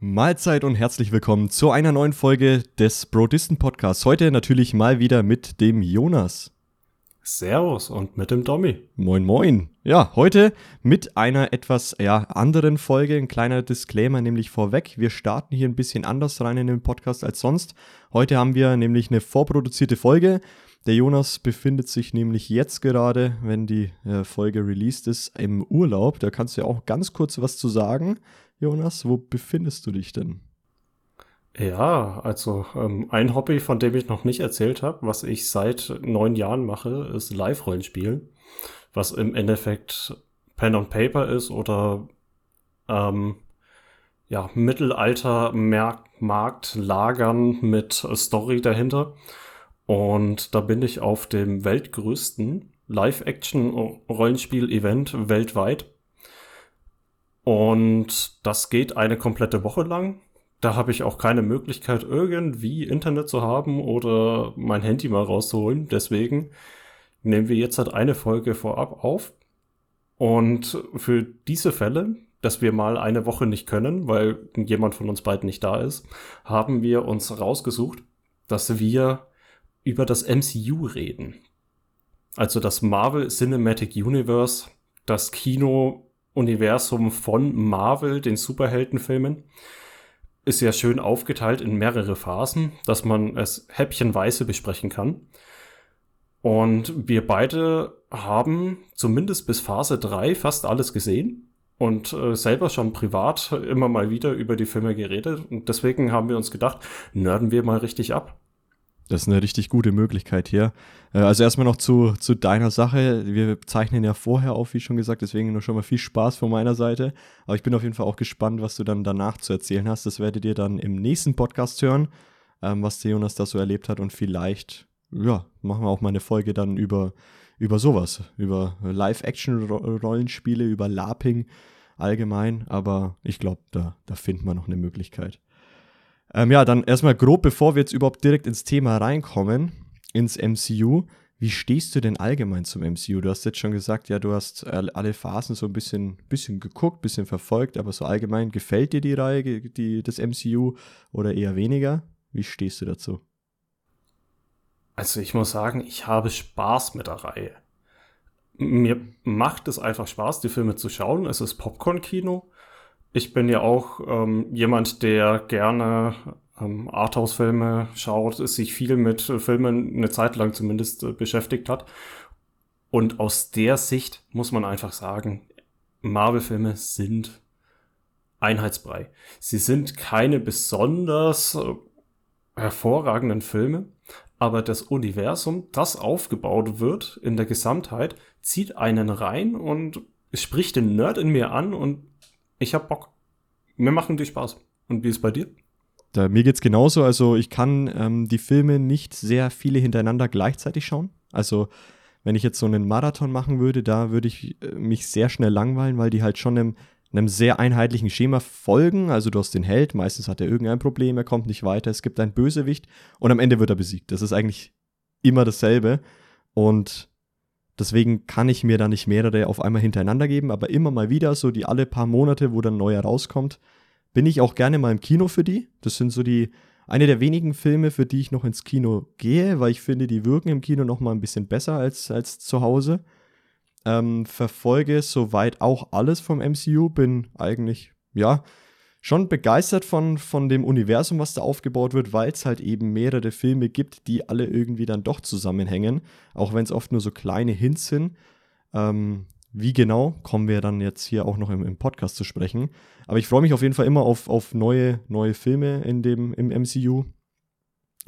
Mahlzeit und herzlich willkommen zu einer neuen Folge des Brodisten Podcasts. Heute natürlich mal wieder mit dem Jonas. Servus und mit dem Dommy. Moin, moin. Ja, heute mit einer etwas ja, anderen Folge. Ein kleiner Disclaimer nämlich vorweg. Wir starten hier ein bisschen anders rein in den Podcast als sonst. Heute haben wir nämlich eine vorproduzierte Folge. Der Jonas befindet sich nämlich jetzt gerade, wenn die äh, Folge released ist, im Urlaub. Da kannst du ja auch ganz kurz was zu sagen. Jonas, wo befindest du dich denn? Ja, also ähm, ein Hobby, von dem ich noch nicht erzählt habe, was ich seit neun Jahren mache, ist Live-Rollenspiel, was im Endeffekt Pen and Paper ist oder ähm, ja, Mittelalter-Markt lagern mit Story dahinter. Und da bin ich auf dem weltgrößten Live-Action-Rollenspiel-Event weltweit und das geht eine komplette Woche lang. Da habe ich auch keine Möglichkeit, irgendwie Internet zu haben oder mein Handy mal rauszuholen. Deswegen nehmen wir jetzt halt eine Folge vorab auf. Und für diese Fälle, dass wir mal eine Woche nicht können, weil jemand von uns beiden nicht da ist, haben wir uns rausgesucht, dass wir über das MCU reden. Also das Marvel Cinematic Universe, das Kino Universum von Marvel, den Superheldenfilmen, ist ja schön aufgeteilt in mehrere Phasen, dass man es häppchenweise besprechen kann. Und wir beide haben zumindest bis Phase 3 fast alles gesehen und äh, selber schon privat immer mal wieder über die Filme geredet. Und deswegen haben wir uns gedacht, nörden wir mal richtig ab. Das ist eine richtig gute Möglichkeit hier. Äh, also erstmal noch zu, zu deiner Sache. Wir zeichnen ja vorher auf, wie schon gesagt, deswegen nur schon mal viel Spaß von meiner Seite. Aber ich bin auf jeden Fall auch gespannt, was du dann danach zu erzählen hast. Das werdet ihr dann im nächsten Podcast hören, ähm, was der Jonas da so erlebt hat. Und vielleicht, ja, machen wir auch mal eine Folge dann über, über sowas, über Live-Action-Rollenspiele, über LARPing allgemein. Aber ich glaube, da, da finden wir noch eine Möglichkeit. Ähm, ja, dann erstmal grob, bevor wir jetzt überhaupt direkt ins Thema reinkommen, ins MCU. Wie stehst du denn allgemein zum MCU? Du hast jetzt schon gesagt, ja, du hast alle Phasen so ein bisschen, bisschen geguckt, bisschen verfolgt, aber so allgemein gefällt dir die Reihe, die, das MCU oder eher weniger? Wie stehst du dazu? Also ich muss sagen, ich habe Spaß mit der Reihe. Mir macht es einfach Spaß, die Filme zu schauen. Es ist Popcorn-Kino ich bin ja auch ähm, jemand, der gerne ähm, Arthouse-Filme schaut, sich viel mit äh, Filmen eine Zeit lang zumindest äh, beschäftigt hat. Und aus der Sicht muss man einfach sagen, Marvel-Filme sind Einheitsbrei. Sie sind keine besonders äh, hervorragenden Filme, aber das Universum, das aufgebaut wird in der Gesamtheit, zieht einen rein und spricht den Nerd in mir an und ich hab Bock. Mir machen die Spaß. Und wie ist bei dir? Da, mir geht's genauso. Also ich kann ähm, die Filme nicht sehr viele hintereinander gleichzeitig schauen. Also wenn ich jetzt so einen Marathon machen würde, da würde ich äh, mich sehr schnell langweilen, weil die halt schon einem, einem sehr einheitlichen Schema folgen. Also du hast den Held, meistens hat er irgendein Problem, er kommt nicht weiter, es gibt einen Bösewicht und am Ende wird er besiegt. Das ist eigentlich immer dasselbe. Und Deswegen kann ich mir da nicht mehrere auf einmal hintereinander geben, aber immer mal wieder, so die alle paar Monate, wo dann neuer rauskommt, bin ich auch gerne mal im Kino für die. Das sind so die, eine der wenigen Filme, für die ich noch ins Kino gehe, weil ich finde, die wirken im Kino noch mal ein bisschen besser als, als zu Hause. Ähm, verfolge soweit auch alles vom MCU, bin eigentlich, ja, schon begeistert von, von dem Universum, was da aufgebaut wird, weil es halt eben mehrere Filme gibt, die alle irgendwie dann doch zusammenhängen, auch wenn es oft nur so kleine Hints sind. Ähm, wie genau, kommen wir dann jetzt hier auch noch im, im Podcast zu sprechen. Aber ich freue mich auf jeden Fall immer auf, auf neue, neue Filme in dem, im MCU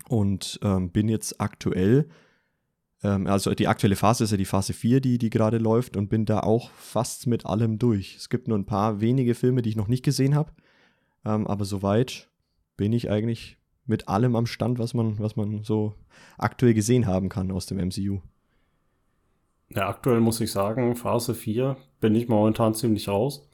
und ähm, bin jetzt aktuell, ähm, also die aktuelle Phase ist ja die Phase 4, die, die gerade läuft und bin da auch fast mit allem durch. Es gibt nur ein paar wenige Filme, die ich noch nicht gesehen habe. Ähm, aber soweit bin ich eigentlich mit allem am Stand, was man, was man so aktuell gesehen haben kann aus dem MCU. Ja, aktuell muss ich sagen, Phase 4 bin ich momentan ziemlich raus.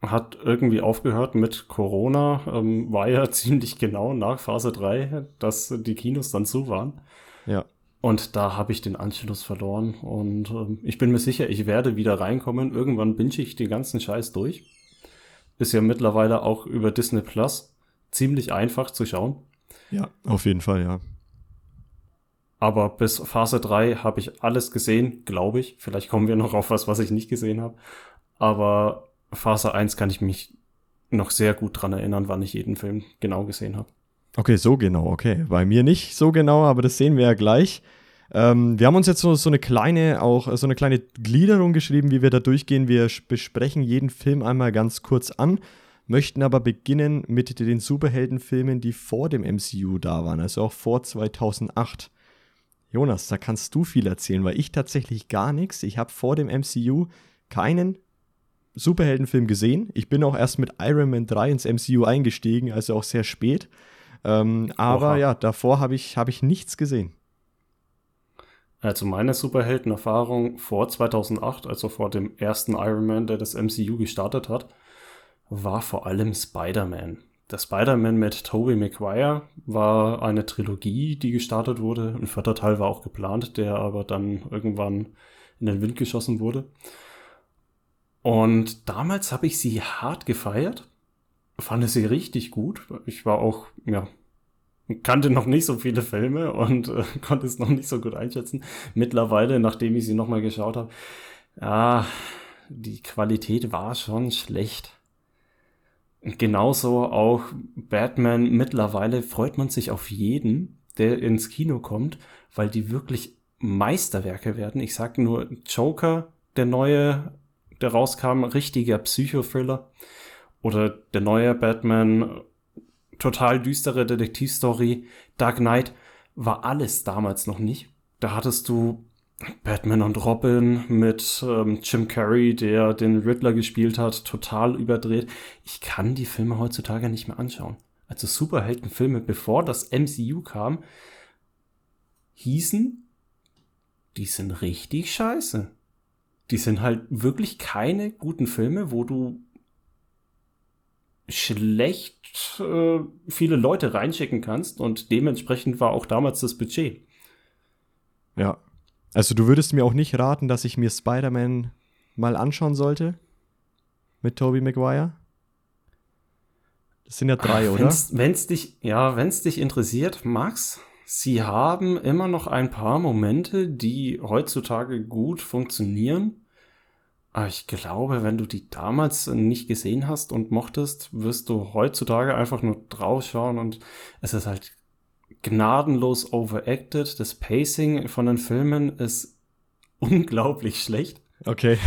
Hat irgendwie aufgehört mit Corona, ähm, war ja ziemlich genau nach Phase 3, dass die Kinos dann zu waren. Ja. Und da habe ich den Anschluss verloren. Und ähm, ich bin mir sicher, ich werde wieder reinkommen. Irgendwann binge ich den ganzen Scheiß durch. Ist ja mittlerweile auch über Disney Plus ziemlich einfach zu schauen. Ja, auf jeden Fall, ja. Aber bis Phase 3 habe ich alles gesehen, glaube ich. Vielleicht kommen wir noch auf was, was ich nicht gesehen habe. Aber Phase 1 kann ich mich noch sehr gut dran erinnern, wann ich jeden Film genau gesehen habe. Okay, so genau, okay. Bei mir nicht so genau, aber das sehen wir ja gleich. Ähm, wir haben uns jetzt so, so eine kleine, auch so eine kleine Gliederung geschrieben, wie wir da durchgehen. Wir besprechen jeden Film einmal ganz kurz an, möchten aber beginnen mit den Superheldenfilmen, die vor dem MCU da waren, also auch vor 2008. Jonas, da kannst du viel erzählen, weil ich tatsächlich gar nichts. Ich habe vor dem MCU keinen Superheldenfilm gesehen. Ich bin auch erst mit Iron Man 3 ins MCU eingestiegen, also auch sehr spät. Ähm, aber Oha. ja, davor habe ich, hab ich nichts gesehen. Also meine Superheldenerfahrung vor 2008, also vor dem ersten Iron Man, der das MCU gestartet hat, war vor allem Spider-Man. Der Spider-Man mit Tobey Maguire war eine Trilogie, die gestartet wurde. Ein vierter Teil war auch geplant, der aber dann irgendwann in den Wind geschossen wurde. Und damals habe ich sie hart gefeiert, fand sie richtig gut. Ich war auch, ja, kannte noch nicht so viele Filme und äh, konnte es noch nicht so gut einschätzen. Mittlerweile, nachdem ich sie nochmal geschaut habe, ja, die Qualität war schon schlecht. Genauso auch Batman. Mittlerweile freut man sich auf jeden, der ins Kino kommt, weil die wirklich Meisterwerke werden. Ich sag nur Joker, der neue, der rauskam, richtiger Psychothriller. Oder der neue Batman total düstere Detektivstory. Dark Knight war alles damals noch nicht. Da hattest du Batman und Robin mit ähm, Jim Carrey, der den Riddler gespielt hat, total überdreht. Ich kann die Filme heutzutage nicht mehr anschauen. Also Superheldenfilme, bevor das MCU kam, hießen, die sind richtig scheiße. Die sind halt wirklich keine guten Filme, wo du schlecht äh, viele Leute reinschicken kannst und dementsprechend war auch damals das Budget. Ja. Also du würdest mir auch nicht raten, dass ich mir Spider-Man mal anschauen sollte? Mit Tobey Maguire? Das sind ja drei, Ach, oder? Wenn es dich, ja, wenn es dich interessiert, Max, sie haben immer noch ein paar Momente, die heutzutage gut funktionieren. Aber ich glaube, wenn du die damals nicht gesehen hast und mochtest, wirst du heutzutage einfach nur draufschauen und es ist halt gnadenlos overacted. Das Pacing von den Filmen ist unglaublich schlecht. Okay.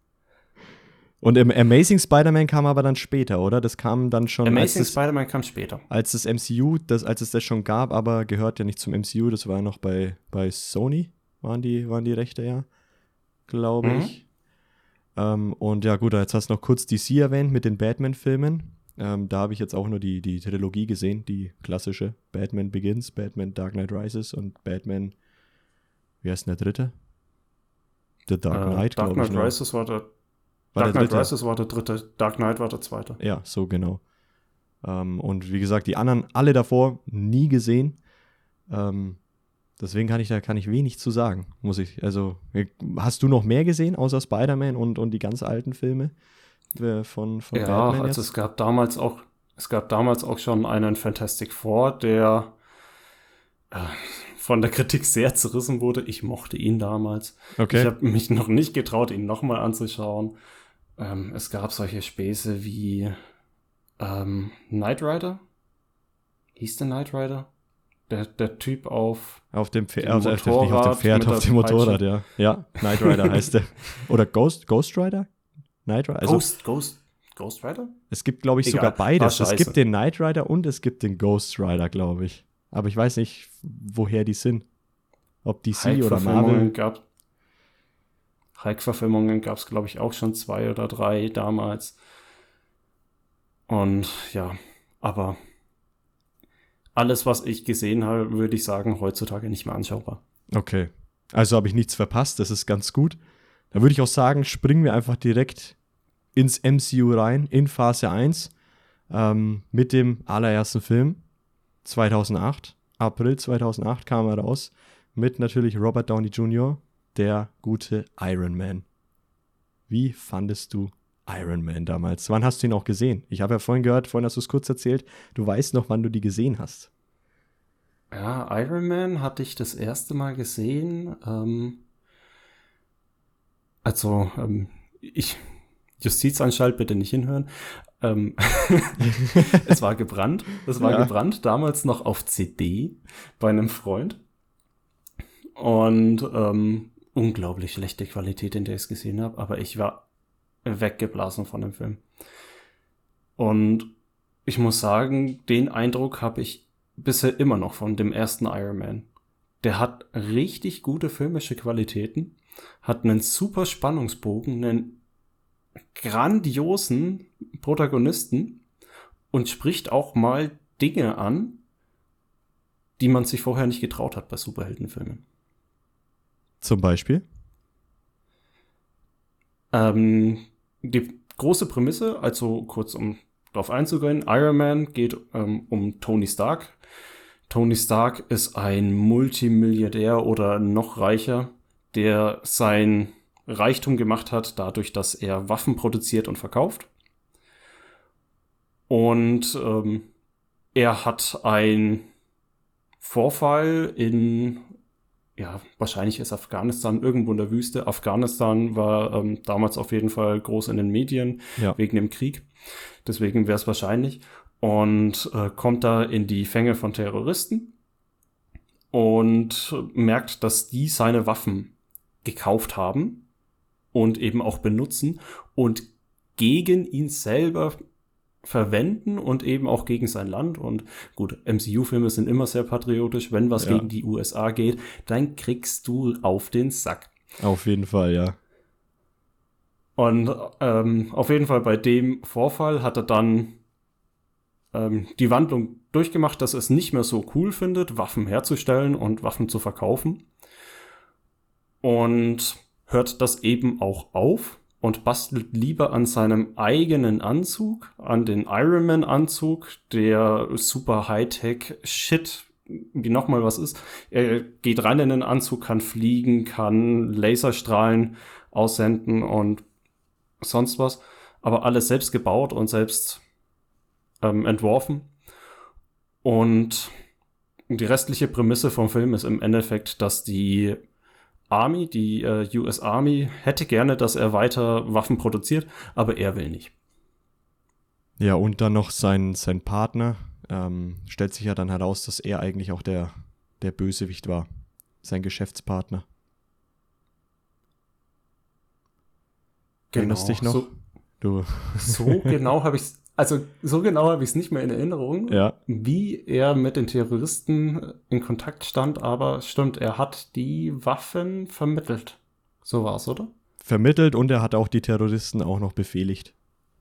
und im Amazing Spider-Man kam aber dann später, oder? Das kam dann schon. Amazing Spider-Man kam später. Als das MCU, das, als es das schon gab, aber gehört ja nicht zum MCU, das war ja noch bei, bei Sony, waren die, waren die Rechte ja, glaube mhm. ich. Ähm, und ja, gut, jetzt hast du noch kurz DC erwähnt mit den Batman-Filmen. Ähm, da habe ich jetzt auch nur die, die Trilogie gesehen, die klassische. Batman Begins, Batman Dark Knight Rises und Batman, wie heißt denn der dritte? The Dark äh, Knight, äh, Dark Knight Rises war der, war Dark der Knight Rises war der dritte, Dark Knight war der zweite. Ja, so genau. Ähm, und wie gesagt, die anderen alle davor nie gesehen. Ähm, Deswegen kann ich da kann ich wenig zu sagen, muss ich. Also, hast du noch mehr gesehen außer Spider-Man und, und die ganz alten Filme äh, von, von ja, Batman? Ja, also es gab damals auch, es gab damals auch schon einen Fantastic Four, der äh, von der Kritik sehr zerrissen wurde. Ich mochte ihn damals. Okay. Ich habe mich noch nicht getraut, ihn nochmal anzuschauen. Ähm, es gab solche Späße wie ähm, Knight Rider. Hieß der Knight Rider? Der, der Typ auf auf dem Pferd, also nicht auf dem Pferd, auf dem Motorrad, ja. Ja, Knight Rider heißt der. Oder Ghost, Ghost Rider? Knight Rider? Also, Ghost, Ghost, Ghost Rider? Es gibt, glaube ich, Egal, sogar beides. Es gibt den Knight Rider und es gibt den Ghost Rider, glaube ich. Aber ich weiß nicht, woher die sind. Ob DC oder Marvel. Gab, Hulk-Verfilmungen gab es, glaube ich, auch schon zwei oder drei damals. Und ja, aber alles, was ich gesehen habe, würde ich sagen, heutzutage nicht mehr anschaubar. Okay. Also habe ich nichts verpasst, das ist ganz gut. Da würde ich auch sagen, springen wir einfach direkt ins MCU rein, in Phase 1, ähm, mit dem allerersten Film 2008. April 2008 kam er raus, mit natürlich Robert Downey Jr., der gute Iron Man. Wie fandest du Iron Man damals. Wann hast du ihn auch gesehen? Ich habe ja vorhin gehört, vorhin hast du es kurz erzählt, du weißt noch, wann du die gesehen hast. Ja, Iron Man hatte ich das erste Mal gesehen. Ähm, also, ähm, ich, Justizanstalt, bitte nicht hinhören. Ähm, es war gebrannt. Es war ja. gebrannt, damals noch auf CD bei einem Freund. Und ähm, unglaublich schlechte Qualität, in der ich es gesehen habe, aber ich war weggeblasen von dem Film. Und ich muss sagen, den Eindruck habe ich bisher immer noch von dem ersten Iron Man. Der hat richtig gute filmische Qualitäten, hat einen super Spannungsbogen, einen grandiosen Protagonisten und spricht auch mal Dinge an, die man sich vorher nicht getraut hat bei Superheldenfilmen. Zum Beispiel? Ähm, die große Prämisse, also kurz um darauf einzugehen, Iron Man geht ähm, um Tony Stark. Tony Stark ist ein Multimilliardär oder noch reicher, der sein Reichtum gemacht hat, dadurch, dass er Waffen produziert und verkauft. Und ähm, er hat ein Vorfall in ja, wahrscheinlich ist Afghanistan irgendwo in der Wüste. Afghanistan war ähm, damals auf jeden Fall groß in den Medien ja. wegen dem Krieg. Deswegen wäre es wahrscheinlich. Und äh, kommt da in die Fänge von Terroristen und merkt, dass die seine Waffen gekauft haben und eben auch benutzen und gegen ihn selber verwenden und eben auch gegen sein Land. Und gut, MCU-Filme sind immer sehr patriotisch. Wenn was ja. gegen die USA geht, dann kriegst du auf den Sack. Auf jeden Fall, ja. Und ähm, auf jeden Fall bei dem Vorfall hat er dann ähm, die Wandlung durchgemacht, dass er es nicht mehr so cool findet, Waffen herzustellen und Waffen zu verkaufen. Und hört das eben auch auf und bastelt lieber an seinem eigenen Anzug, an den Ironman-Anzug, der super Hightech-Shit wie nochmal was ist. Er geht rein in den Anzug, kann fliegen, kann Laserstrahlen aussenden und sonst was. Aber alles selbst gebaut und selbst ähm, entworfen. Und die restliche Prämisse vom Film ist im Endeffekt, dass die Army, die äh, US Army, hätte gerne, dass er weiter Waffen produziert, aber er will nicht. Ja, und dann noch sein, sein Partner. Ähm, stellt sich ja dann heraus, dass er eigentlich auch der, der Bösewicht war. Sein Geschäftspartner. Genau, Erinnerst dich noch? So, du. so genau habe ich es also so genau habe ich es nicht mehr in Erinnerung, ja. wie er mit den Terroristen in Kontakt stand, aber stimmt, er hat die Waffen vermittelt. So war es, oder? Vermittelt und er hat auch die Terroristen auch noch befehligt,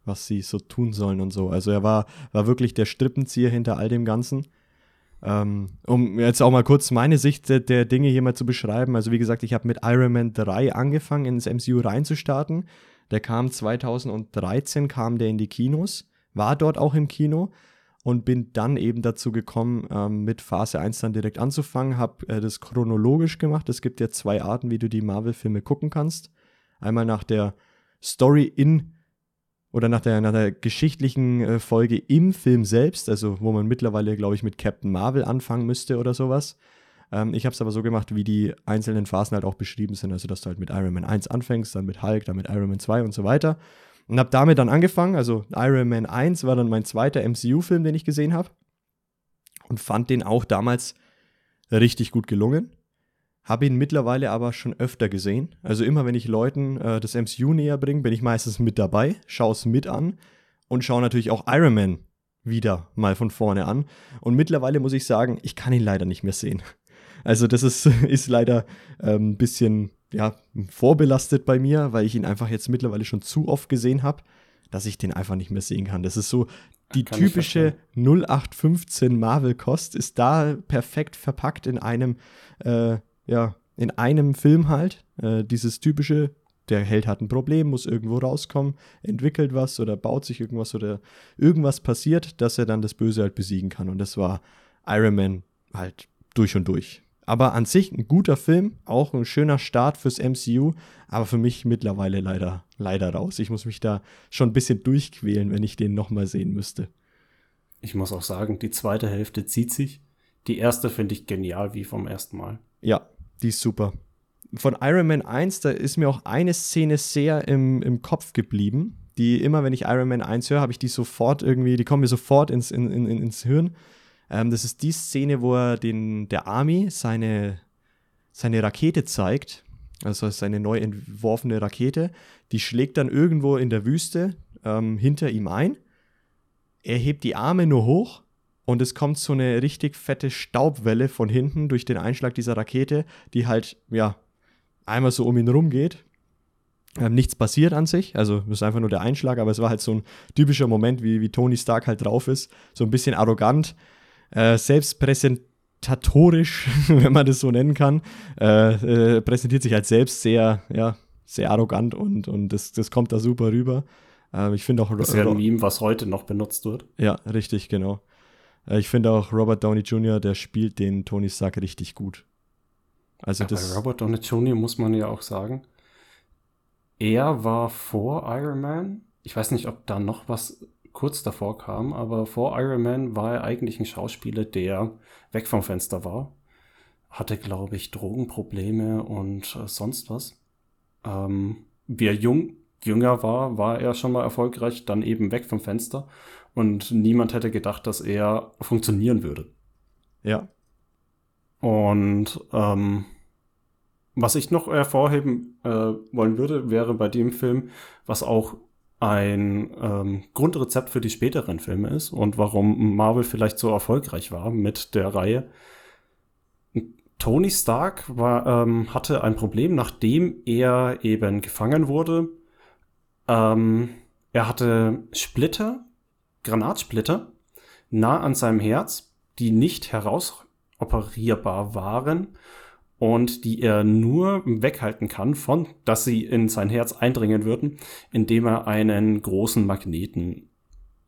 was sie so tun sollen und so. Also er war, war wirklich der Strippenzieher hinter all dem Ganzen. Ähm, um jetzt auch mal kurz meine Sicht der, der Dinge hier mal zu beschreiben. Also wie gesagt, ich habe mit Iron Man 3 angefangen, ins MCU reinzustarten. Der kam 2013, kam der in die Kinos war dort auch im Kino und bin dann eben dazu gekommen, ähm, mit Phase 1 dann direkt anzufangen, habe äh, das chronologisch gemacht. Es gibt ja zwei Arten, wie du die Marvel-Filme gucken kannst. Einmal nach der Story in oder nach der, nach der geschichtlichen äh, Folge im Film selbst, also wo man mittlerweile, glaube ich, mit Captain Marvel anfangen müsste oder sowas. Ähm, ich habe es aber so gemacht, wie die einzelnen Phasen halt auch beschrieben sind, also dass du halt mit Iron Man 1 anfängst, dann mit Hulk, dann mit Iron Man 2 und so weiter. Und habe damit dann angefangen. Also Iron Man 1 war dann mein zweiter MCU-Film, den ich gesehen habe. Und fand den auch damals richtig gut gelungen. Habe ihn mittlerweile aber schon öfter gesehen. Also immer, wenn ich Leuten äh, das MCU näher bringe, bin ich meistens mit dabei, schaue es mit an und schaue natürlich auch Iron Man wieder mal von vorne an. Und mittlerweile muss ich sagen, ich kann ihn leider nicht mehr sehen. Also das ist, ist leider ein ähm, bisschen ja, vorbelastet bei mir, weil ich ihn einfach jetzt mittlerweile schon zu oft gesehen habe, dass ich den einfach nicht mehr sehen kann. Das ist so, die kann typische 0815 Marvel-Kost ist da perfekt verpackt in einem, äh, ja, in einem Film halt. Äh, dieses typische, der Held hat ein Problem, muss irgendwo rauskommen, entwickelt was oder baut sich irgendwas oder irgendwas passiert, dass er dann das Böse halt besiegen kann. Und das war Iron Man halt durch und durch Aber an sich ein guter Film, auch ein schöner Start fürs MCU, aber für mich mittlerweile leider, leider raus. Ich muss mich da schon ein bisschen durchquälen, wenn ich den nochmal sehen müsste. Ich muss auch sagen, die zweite Hälfte zieht sich. Die erste finde ich genial wie vom ersten Mal. Ja, die ist super. Von Iron Man 1, da ist mir auch eine Szene sehr im, im Kopf geblieben. Die immer, wenn ich Iron Man 1 höre, habe ich die sofort irgendwie, die kommen mir sofort ins, in, in, ins Hirn. Ähm, das ist die Szene, wo er den, der Army seine, seine Rakete zeigt. Also seine neu entworfene Rakete. Die schlägt dann irgendwo in der Wüste ähm, hinter ihm ein. Er hebt die Arme nur hoch und es kommt so eine richtig fette Staubwelle von hinten durch den Einschlag dieser Rakete, die halt, ja, einmal so um ihn rum geht. Ähm, nichts passiert an sich, also es ist einfach nur der Einschlag, aber es war halt so ein typischer Moment, wie, wie Tony Stark halt drauf ist. So ein bisschen arrogant, äh, selbstpräsentatorisch, wenn man das so nennen kann, äh, äh, präsentiert sich halt selbst sehr, ja, sehr arrogant und, und das, das kommt da super rüber. Äh, ich finde auch. Das ist ja ein Meme, was heute noch benutzt wird. Ja, richtig, genau. Äh, ich finde auch Robert Downey Jr., der spielt den Tony Stark richtig gut. Also ja, das bei Robert Downey Jr. muss man ja auch sagen, er war vor Iron Man. Ich weiß nicht, ob da noch was kurz davor kam, aber vor Iron Man war er eigentlich ein Schauspieler, der weg vom Fenster war. Hatte, glaube ich, Drogenprobleme und äh, sonst was. Ähm, wie er jung, jünger war, war er schon mal erfolgreich, dann eben weg vom Fenster. Und niemand hätte gedacht, dass er funktionieren würde. Ja. Und ähm, was ich noch hervorheben äh, wollen würde, wäre bei dem Film, was auch ein ähm, Grundrezept für die späteren Filme ist und warum Marvel vielleicht so erfolgreich war mit der Reihe. Tony Stark war, ähm, hatte ein Problem, nachdem er eben gefangen wurde. Ähm, er hatte Splitter, Granatsplitter, nah an seinem Herz, die nicht herausoperierbar waren und die er nur weghalten kann von, dass sie in sein Herz eindringen würden, indem er einen großen Magneten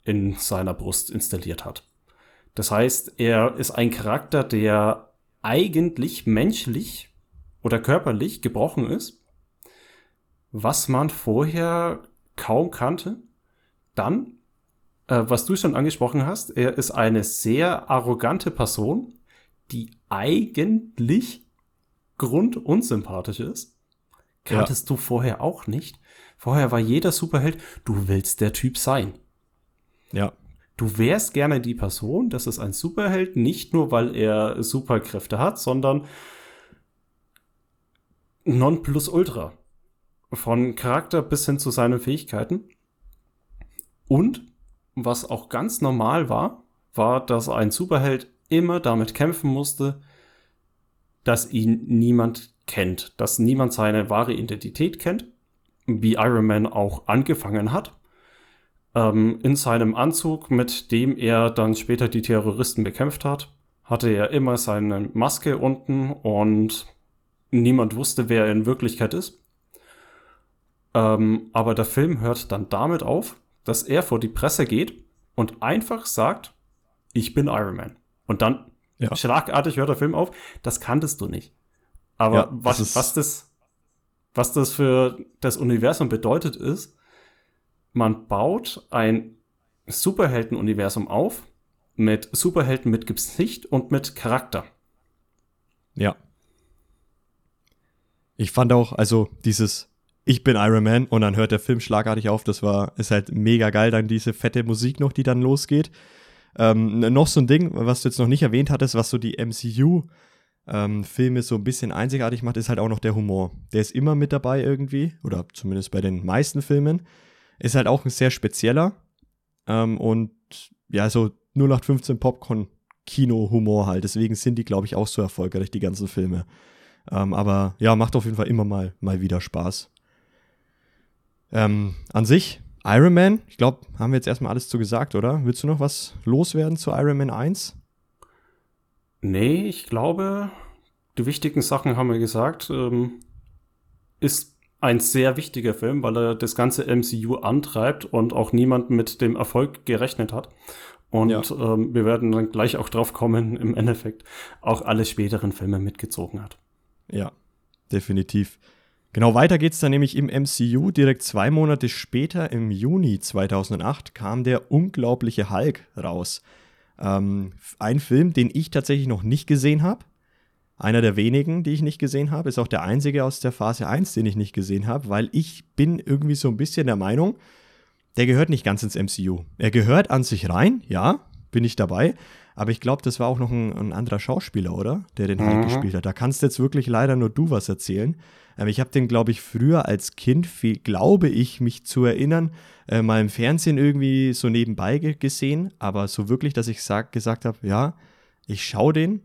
in seiner Brust installiert hat. Das heißt, er ist ein Charakter, der eigentlich menschlich oder körperlich gebrochen ist, was man vorher kaum kannte. Dann, äh, was du schon angesprochen hast, er ist eine sehr arrogante Person, die eigentlich grundunsympathisch ist. Kanntest ja. du vorher auch nicht. Vorher war jeder Superheld, du willst der Typ sein. Ja. Du wärst gerne die Person, das ist ein Superheld, nicht nur weil er Superkräfte hat, sondern non plus ultra. Von Charakter bis hin zu seinen Fähigkeiten. Und was auch ganz normal war, war, dass ein Superheld immer damit kämpfen musste, dass ihn niemand kennt, dass niemand seine wahre Identität kennt, wie Iron Man auch angefangen hat. Ähm, in seinem Anzug, mit dem er dann später die Terroristen bekämpft hat, hatte er immer seine Maske unten und niemand wusste, wer er in Wirklichkeit ist. Ähm, aber der Film hört dann damit auf, dass er vor die Presse geht und einfach sagt, ich bin Iron Man. Und dann ja. Schlagartig hört der Film auf. Das kanntest du nicht. Aber ja, was, das was, das, was das für das Universum bedeutet, ist, man baut ein Superhelden-Universum auf mit Superhelden mit Gesicht und mit Charakter. Ja. Ich fand auch, also dieses Ich bin Iron Man und dann hört der Film schlagartig auf, das war, ist halt mega geil, dann diese fette Musik noch, die dann losgeht. Ähm, noch so ein Ding, was du jetzt noch nicht erwähnt hattest, was so die MCU ähm, so ein bisschen einzigartig macht, ist halt auch noch der Humor. Der ist immer mit dabei irgendwie, oder zumindest bei den meisten Filmen. Ist halt auch ein sehr spezieller ähm, und ja, so 0815 Popcorn-Kino-Humor halt. Deswegen sind die, glaube ich, auch so erfolgreich, die ganzen Filme. Ähm, aber ja, macht auf jeden Fall immer mal, mal wieder Spaß. Ähm, an sich Iron Man, ich glaube, haben wir jetzt erstmal alles zu gesagt, oder? Willst du noch was loswerden zu Iron Man 1? Nee, ich glaube, die wichtigen Sachen haben wir gesagt. Ähm, ist ein sehr wichtiger Film, weil er das ganze MCU antreibt und auch niemand mit dem Erfolg gerechnet hat. Und ja. ähm, wir werden dann gleich auch drauf kommen, im Endeffekt auch alle späteren Filme mitgezogen hat. Ja, definitiv. Genau, weiter geht's dann nämlich im MCU. Direkt zwei Monate später, im Juni 2008, kam der unglaubliche Hulk raus. Ähm, ein Film, den ich tatsächlich noch nicht gesehen habe. Einer der wenigen, die ich nicht gesehen habe. Ist auch der einzige aus der Phase 1, den ich nicht gesehen habe, weil ich bin irgendwie so ein bisschen der Meinung, der gehört nicht ganz ins MCU. Er gehört an sich rein, ja, bin ich dabei. Aber ich glaube, das war auch noch ein, ein, anderer Schauspieler, oder? Der den Hulk mhm. gespielt hat. Da kannst jetzt wirklich leider nur du was erzählen. Ich habe den, glaube ich, früher als Kind, viel, glaube ich, mich zu erinnern, äh, mal im Fernsehen irgendwie so nebenbei gesehen. Aber so wirklich, dass ich sag, gesagt habe, ja, ich schaue den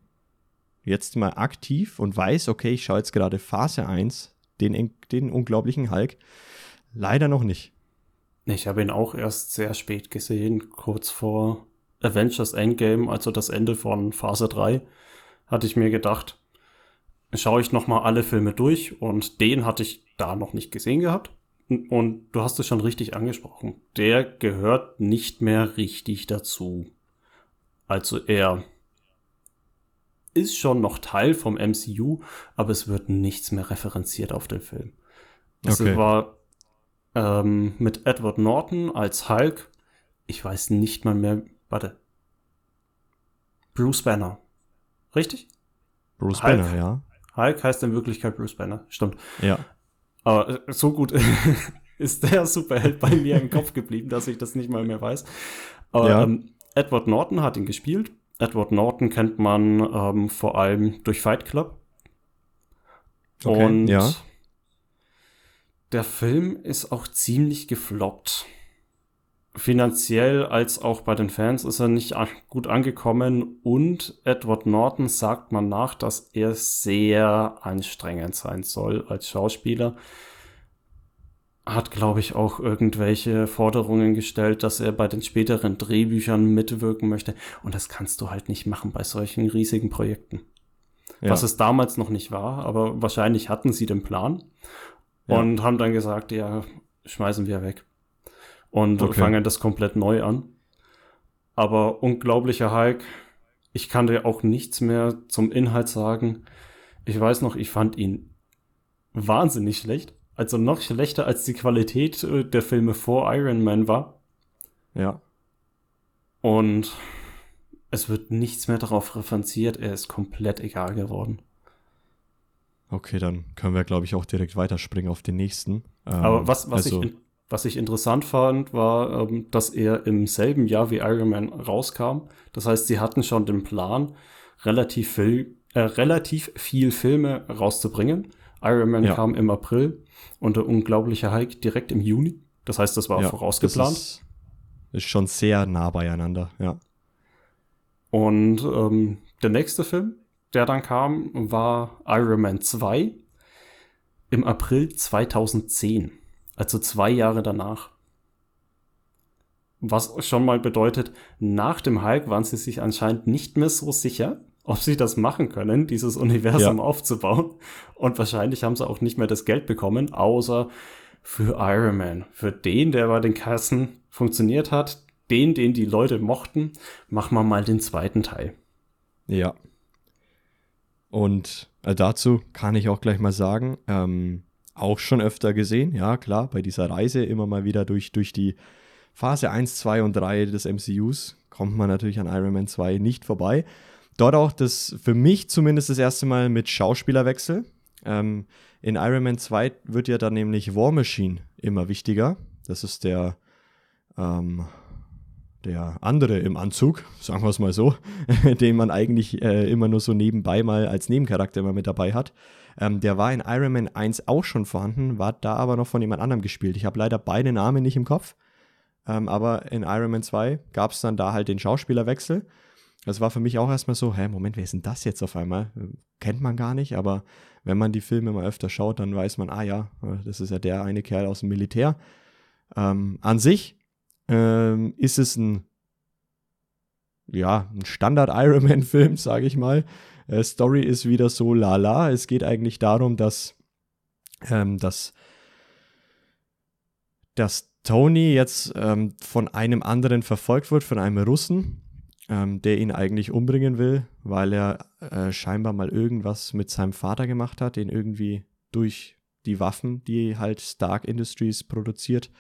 jetzt mal aktiv und weiß, okay, ich schaue jetzt gerade Phase 1, den, den unglaublichen Hulk. Leider noch nicht. Ich habe ihn auch erst sehr spät gesehen, kurz vor Avengers Endgame, also das Ende von Phase 3, hatte ich mir gedacht, schaue ich nochmal alle Filme durch und den hatte ich da noch nicht gesehen gehabt. Und du hast es schon richtig angesprochen. Der gehört nicht mehr richtig dazu. Also er ist schon noch Teil vom MCU, aber es wird nichts mehr referenziert auf den Film. Es okay. war ähm, mit Edward Norton als Hulk. Ich weiß nicht mal mehr, Warte. Bruce Banner. Richtig? Bruce Hulk. Banner, ja. Hulk heißt in Wirklichkeit Bruce Banner. Stimmt. Ja. Aber äh, so gut ist der Superheld bei mir im Kopf geblieben, dass ich das nicht mal mehr weiß. Aber, ja. ähm, Edward Norton hat ihn gespielt. Edward Norton kennt man ähm, vor allem durch Fight Club. Okay, Und ja. der Film ist auch ziemlich gefloppt finanziell als auch bei den Fans ist er nicht gut angekommen und Edward Norton sagt man nach, dass er sehr anstrengend sein soll als Schauspieler. Hat, glaube ich, auch irgendwelche Forderungen gestellt, dass er bei den späteren Drehbüchern mitwirken möchte. Und das kannst du halt nicht machen bei solchen riesigen Projekten. Ja. Was es damals noch nicht war, aber wahrscheinlich hatten sie den Plan ja. und haben dann gesagt, ja, schmeißen wir weg und okay. fangen das komplett neu an. Aber unglaublicher Hulk. Ich kann dir auch nichts mehr zum Inhalt sagen. Ich weiß noch, ich fand ihn wahnsinnig schlecht. Also noch schlechter als die Qualität äh, der Filme vor Iron Man war. Ja. Und es wird nichts mehr darauf referenziert. Er ist komplett egal geworden. Okay, dann können wir, glaube ich, auch direkt weiterspringen auf den nächsten. Aber was, was also, ich was ich interessant fand, war, ähm, dass er im selben Jahr wie Iron Man rauskam. Das heißt, sie hatten schon den Plan, relativ viel, äh, relativ viel Filme rauszubringen. Iron Man ja. kam im April und der unglaubliche Hulk direkt im Juni. Das heißt, das war ja, vorausgeplant. Ist, ist, schon sehr nah beieinander, ja. Und ähm, der nächste Film, der dann kam, war Iron Man 2 im April 2010 also zwei Jahre danach. Was schon mal bedeutet, nach dem Hulk waren sie sich anscheinend nicht mehr so sicher, ob sie das machen können, dieses Universum ja. aufzubauen. Und wahrscheinlich haben sie auch nicht mehr das Geld bekommen, außer für Iron Man. Für den, der bei den Kassen funktioniert hat, den, den die Leute mochten, machen wir mal den zweiten Teil. Ja. Und äh, dazu kann ich auch gleich mal sagen, ähm, auch schon öfter gesehen. Ja, klar, bei dieser Reise immer mal wieder durch, durch die Phase 1, 2 und 3 des MCUs kommt man natürlich an Iron Man 2 nicht vorbei. Dort auch das für mich zumindest das erste Mal mit Schauspielerwechsel. Ähm, in Iron Man 2 wird ja dann nämlich War Machine immer wichtiger. Das ist der, ähm, der andere im Anzug, sagen wir es mal so, den man eigentlich äh, immer nur so nebenbei mal als Nebencharakter immer mit dabei hat. Ähm, der war in Iron Man 1 auch schon vorhanden, war da aber noch von jemand anderem gespielt. Ich habe leider beide Namen nicht im Kopf. Ähm, aber in Iron Man 2 gab es dann da halt den Schauspielerwechsel. Das war für mich auch erstmal so, hä, Moment, wer ist denn das jetzt auf einmal? Kennt man gar nicht, aber wenn man die Filme mal öfter schaut, dann weiß man, ah ja, das ist ja der eine Kerl aus dem Militär. Ähm, an sich ähm, ist es ein, ja, ein Standard-Iron Man-Film, sage ich mal. Äh, Story ist wieder so lala. Es geht eigentlich darum, dass, ähm, dass, dass Tony jetzt ähm, von einem anderen verfolgt wird, von einem Russen, ähm, der ihn eigentlich umbringen will, weil er äh, scheinbar mal irgendwas mit seinem Vater gemacht hat, den irgendwie durch die Waffen, die halt Stark Industries produziert,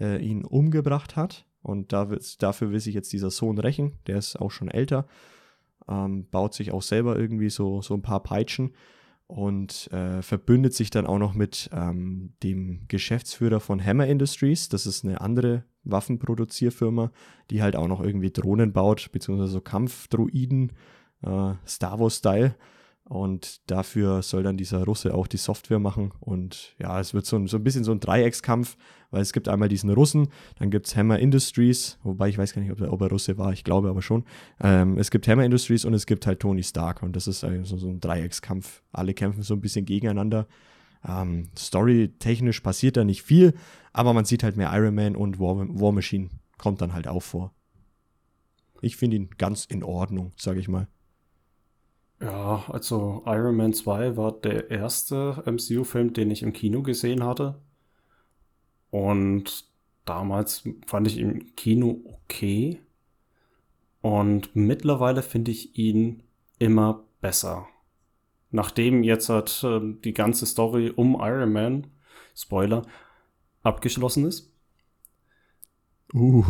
äh, ihn umgebracht hat. Und da dafür will sich jetzt dieser Sohn rächen, der ist auch schon älter, ähm, baut sich auch selber irgendwie so, so ein paar Peitschen und äh, verbündet sich dann auch noch mit ähm, dem Geschäftsführer von Hammer Industries. Das ist eine andere Waffenproduzierfirma, die halt auch noch irgendwie Drohnen baut, beziehungsweise so Kampfdroiden, äh, Star Wars-Style. Und dafür soll dann dieser Russe auch die Software machen. Und ja, es wird so ein, so ein bisschen so ein Dreieckskampf, weil es gibt einmal diesen Russen, dann gibt es Hammer Industries, wobei ich weiß gar nicht, ob er, ob er Russe war, ich glaube aber schon. Ähm, es gibt Hammer Industries und es gibt halt Tony Stark. Und das ist also so ein Dreieckskampf. Alle kämpfen so ein bisschen gegeneinander. Ähm, Story-technisch passiert da nicht viel, aber man sieht halt mehr Iron Man und War, War Machine kommt dann halt auch vor. Ich finde ihn ganz in Ordnung, sage ich mal. Ja, also Iron Man 2 war der erste MCU-Film, den ich im Kino gesehen hatte. Und damals fand ich ihn im Kino okay. Und mittlerweile finde ich ihn immer besser. Nachdem jetzt halt, äh, die ganze Story um Iron Man, Spoiler, abgeschlossen ist. Uh,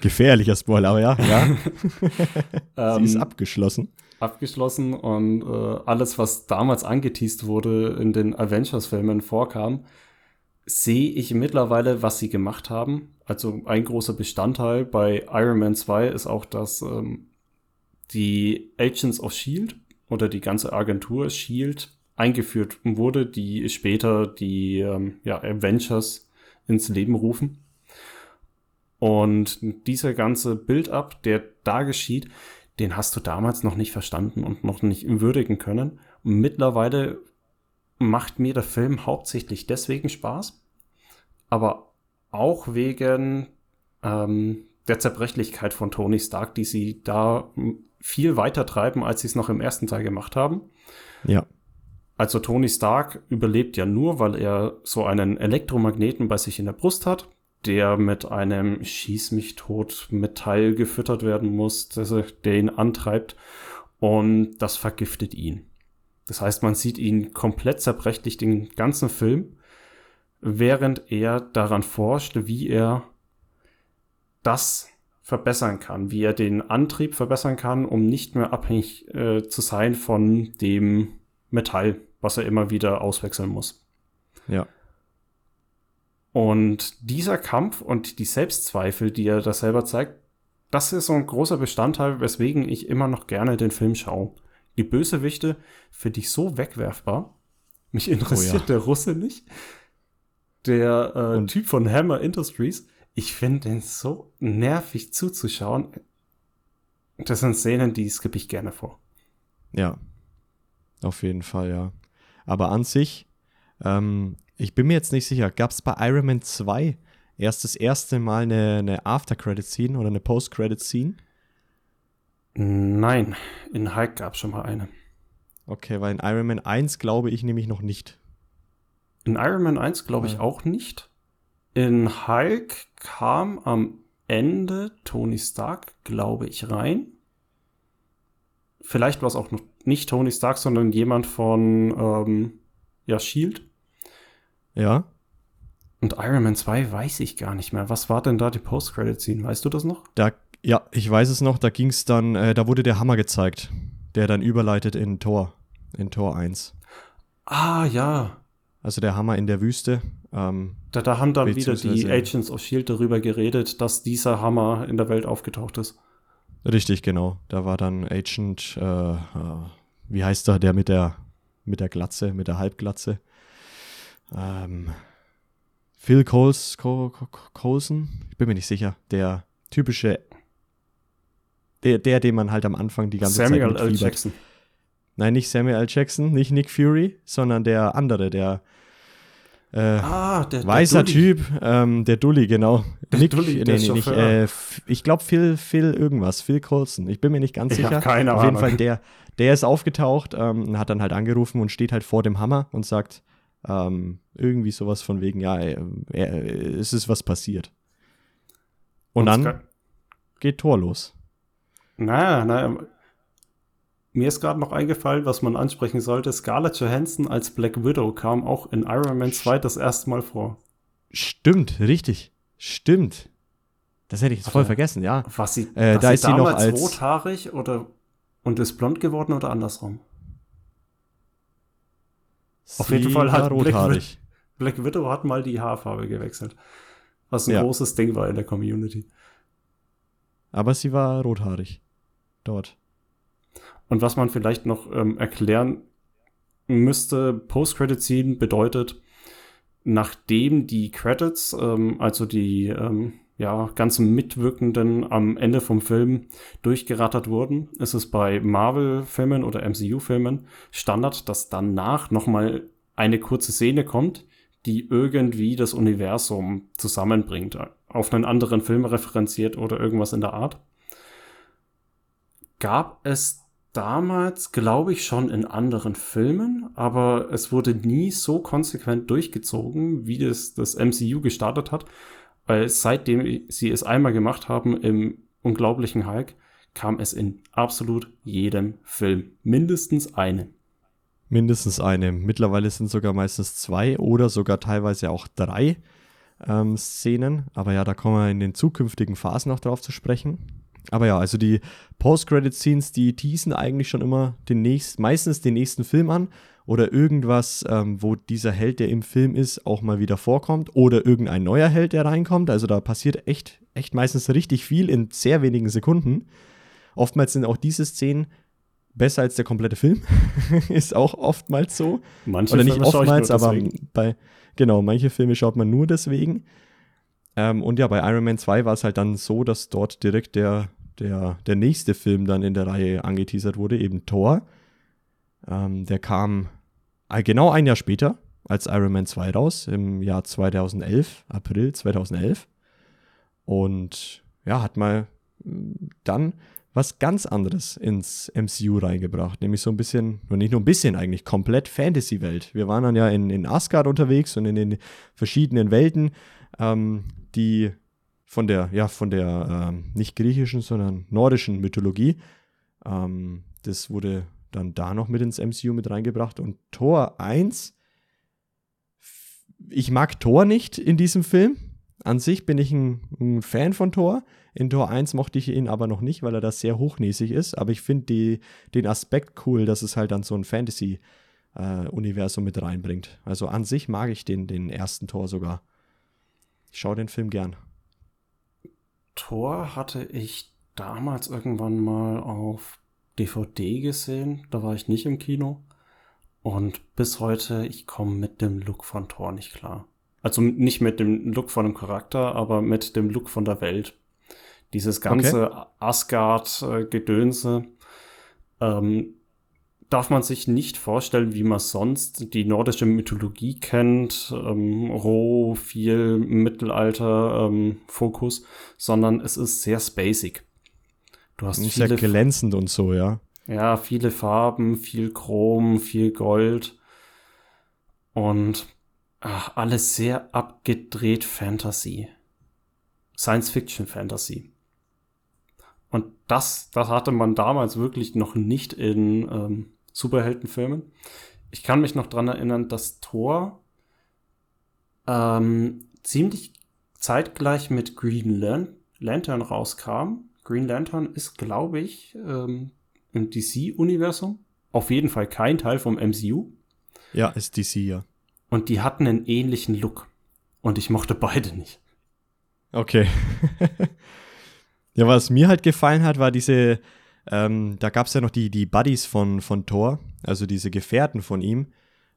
gefährlicher Spoiler, aber ja, ja. Sie ist ähm, abgeschlossen abgeschlossen und äh, alles, was damals angeteased wurde in den Avengers-Filmen vorkam, sehe ich mittlerweile, was sie gemacht haben. Also ein großer Bestandteil bei Iron Man 2 ist auch, dass ähm, die Agents of Shield oder die ganze Agentur Shield eingeführt wurde, die später die ähm, ja, Avengers ins Leben rufen. Und dieser ganze Build-up, der da geschieht, den hast du damals noch nicht verstanden und noch nicht würdigen können. Und mittlerweile macht mir der Film hauptsächlich deswegen Spaß, aber auch wegen ähm, der Zerbrechlichkeit von Tony Stark, die sie da viel weiter treiben, als sie es noch im ersten Teil gemacht haben. Ja. Also Tony Stark überlebt ja nur, weil er so einen Elektromagneten bei sich in der Brust hat der mit einem Schieß mich tot Metall gefüttert werden muss, der ihn antreibt und das vergiftet ihn. Das heißt, man sieht ihn komplett zerbrechlich den ganzen Film, während er daran forscht, wie er das verbessern kann, wie er den Antrieb verbessern kann, um nicht mehr abhängig äh, zu sein von dem Metall, was er immer wieder auswechseln muss. Ja. Und dieser Kampf und die Selbstzweifel, die er da selber zeigt, das ist so ein großer Bestandteil, weswegen ich immer noch gerne den Film schaue. Die Bösewichte finde ich so wegwerfbar. Mich interessiert oh ja. der Russe nicht. Der äh, Typ von Hammer Industries, ich finde den so nervig zuzuschauen. Das sind Szenen, die skippe ich gerne vor. Ja, auf jeden Fall, ja. Aber an sich, ähm, ich bin mir jetzt nicht sicher, gab es bei Iron Man 2 erst das erste Mal eine, eine After-Credit-Scene oder eine Post-Credit-Scene? Nein, in Hulk gab es schon mal eine. Okay, weil in Iron Man 1 glaube ich nämlich noch nicht. In Iron Man 1 glaube ich ja. auch nicht. In Hulk kam am Ende Tony Stark, glaube ich, rein. Vielleicht war es auch noch nicht Tony Stark, sondern jemand von ähm, ja, Shield. Ja. Und Iron Man 2 weiß ich gar nicht mehr. Was war denn da die Post-Credit-Scene? Weißt du das noch? Da, ja, ich weiß es noch. Da ging es dann, äh, da wurde der Hammer gezeigt, der dann überleitet in Tor, in Tor 1. Ah, ja. Also der Hammer in der Wüste. Ähm, da, da haben dann wieder die Agents of Shield darüber geredet, dass dieser Hammer in der Welt aufgetaucht ist. Richtig, genau. Da war dann Agent, äh, äh, wie heißt er, der mit der, mit der Glatze, mit der Halbglatze? Ähm, Phil Coles, Col Colson, ich bin mir nicht sicher, der typische, der, der, den man halt am Anfang die ganze Samuel Zeit Samuel L. Jackson. Nein, nicht Samuel L. Jackson, nicht Nick Fury, sondern der andere, der äh, ah, der, weißer der Typ, ähm, der Dulli, genau. Der Nick, Dulli, nee, nee, nicht, äh, ich glaube Phil, Phil irgendwas, Phil Colson. Ich bin mir nicht ganz ich sicher. Keine Auf jeden Fall, der, der ist aufgetaucht, ähm, hat dann halt angerufen und steht halt vor dem Hammer und sagt, Ähm, irgendwie sowas von wegen, ja, er, er, es ist was passiert. Und, Und dann geht Thor los. Naja, naja. Mir ist gerade noch eingefallen, was man ansprechen sollte. Scarlett Johansson als Black Widow kam auch in Iron Man 2 das erste Mal vor. Stimmt, richtig. Stimmt. Das hätte ich jetzt voll vergessen, ja. Was sie, äh, da sie ist sie noch als rothaarig oder und ist blond geworden oder andersrum? Sie Auf jeden Fall hat rothaarig. Black, Black Widow hat mal die Haarfarbe gewechselt. Was ein ja. großes Ding war in der Community. Aber sie war rothaarig. Dort. Und was man vielleicht noch ähm, erklären müsste, Post-Credit-Scene bedeutet, nachdem die Credits, ähm, also die ähm, ja, ganzen Mitwirkenden am Ende vom Film durchgerattert wurden, ist es bei Marvel-Filmen oder MCU-Filmen Standard, dass danach nochmal eine kurze Szene kommt, die irgendwie das Universum zusammenbringt, auf einen anderen Film referenziert oder irgendwas in der Art. Gab es damals, glaube ich, schon in anderen Filmen, aber es wurde nie so konsequent durchgezogen, wie das das MCU gestartet hat, weil seitdem sie es einmal gemacht haben im unglaublichen Hulk, kam es in absolut jedem Film. Mindestens einen. Mindestens eine. Mittlerweile sind sogar meistens zwei oder sogar teilweise auch drei ähm, Szenen. Aber ja, da kommen wir in den zukünftigen Phasen noch drauf zu sprechen. Aber ja, also die Post-Credit-Scenes, die teasen eigentlich schon immer den nächsten, meistens den nächsten Film an oder irgendwas, ähm, wo dieser Held, der im Film ist, auch mal wieder vorkommt oder irgendein neuer Held, der reinkommt. Also da passiert echt, echt meistens richtig viel in sehr wenigen Sekunden. Oftmals sind auch diese Szenen besser als der komplette Film. ist auch oftmals so. Manche oder nicht Filme oftmals, aber bei, genau, manche Filme schaut man nur deswegen. Ähm, und ja, bei Iron Man 2 war es halt dann so, dass dort direkt der, der, der nächste Film dann in der Reihe angeteasert wurde, eben Thor. Ähm, der kam genau ein Jahr später als Iron Man 2 raus, im Jahr 2011, April 2011. Und ja, hat mal mm, dann was ganz anderes ins MCU reingebracht, nämlich so ein bisschen, und nicht nur ein bisschen eigentlich, komplett Fantasy-Welt. Wir waren dann ja in, in Asgard unterwegs und in den verschiedenen Welten, ähm, die von der, ja, von der ähm, nicht griechischen, sondern nordischen Mythologie. Ähm, das wurde dann da noch mit ins MCU mit reingebracht. Und Thor 1, ich mag Thor nicht in diesem Film. An sich bin ich ein, ein Fan von Thor. In Tor 1 mochte ich ihn aber noch nicht, weil er da sehr hochnäsig ist. Aber ich finde den Aspekt cool, dass es halt dann so ein Fantasy-Universum äh, mit reinbringt. Also an sich mag ich den, den ersten Tor sogar. Ich schaue den Film gern. Tor hatte ich damals irgendwann mal auf DVD gesehen. Da war ich nicht im Kino. Und bis heute, ich komme mit dem Look von Thor nicht klar. Also nicht mit dem Look von dem Charakter, aber mit dem Look von der Welt. Dieses ganze okay. Asgard-Gedönse ähm, darf man sich nicht vorstellen, wie man sonst die nordische Mythologie kennt, ähm, roh, viel Mittelalter-Fokus, ähm, sondern es ist sehr spacig. Du hast viele sehr glänzend und so, ja. Ja, viele Farben, viel Chrom, viel Gold und ach, alles sehr abgedreht Fantasy. Science-Fiction-Fantasy. Und das, das hatte man damals wirklich noch nicht in ähm, Superheldenfilmen. Ich kann mich noch dran erinnern, dass Thor ähm, ziemlich zeitgleich mit Green Lantern rauskam Green Lantern ist, glaube ich, ähm, im DC-Universum auf jeden Fall kein Teil vom MCU. Ja, ist DC, ja. Und die hatten einen ähnlichen Look. Und ich mochte beide nicht. Okay. ja, was mir halt gefallen hat, war diese, ähm, da gab es ja noch die, die Buddies von, von Thor, also diese Gefährten von ihm,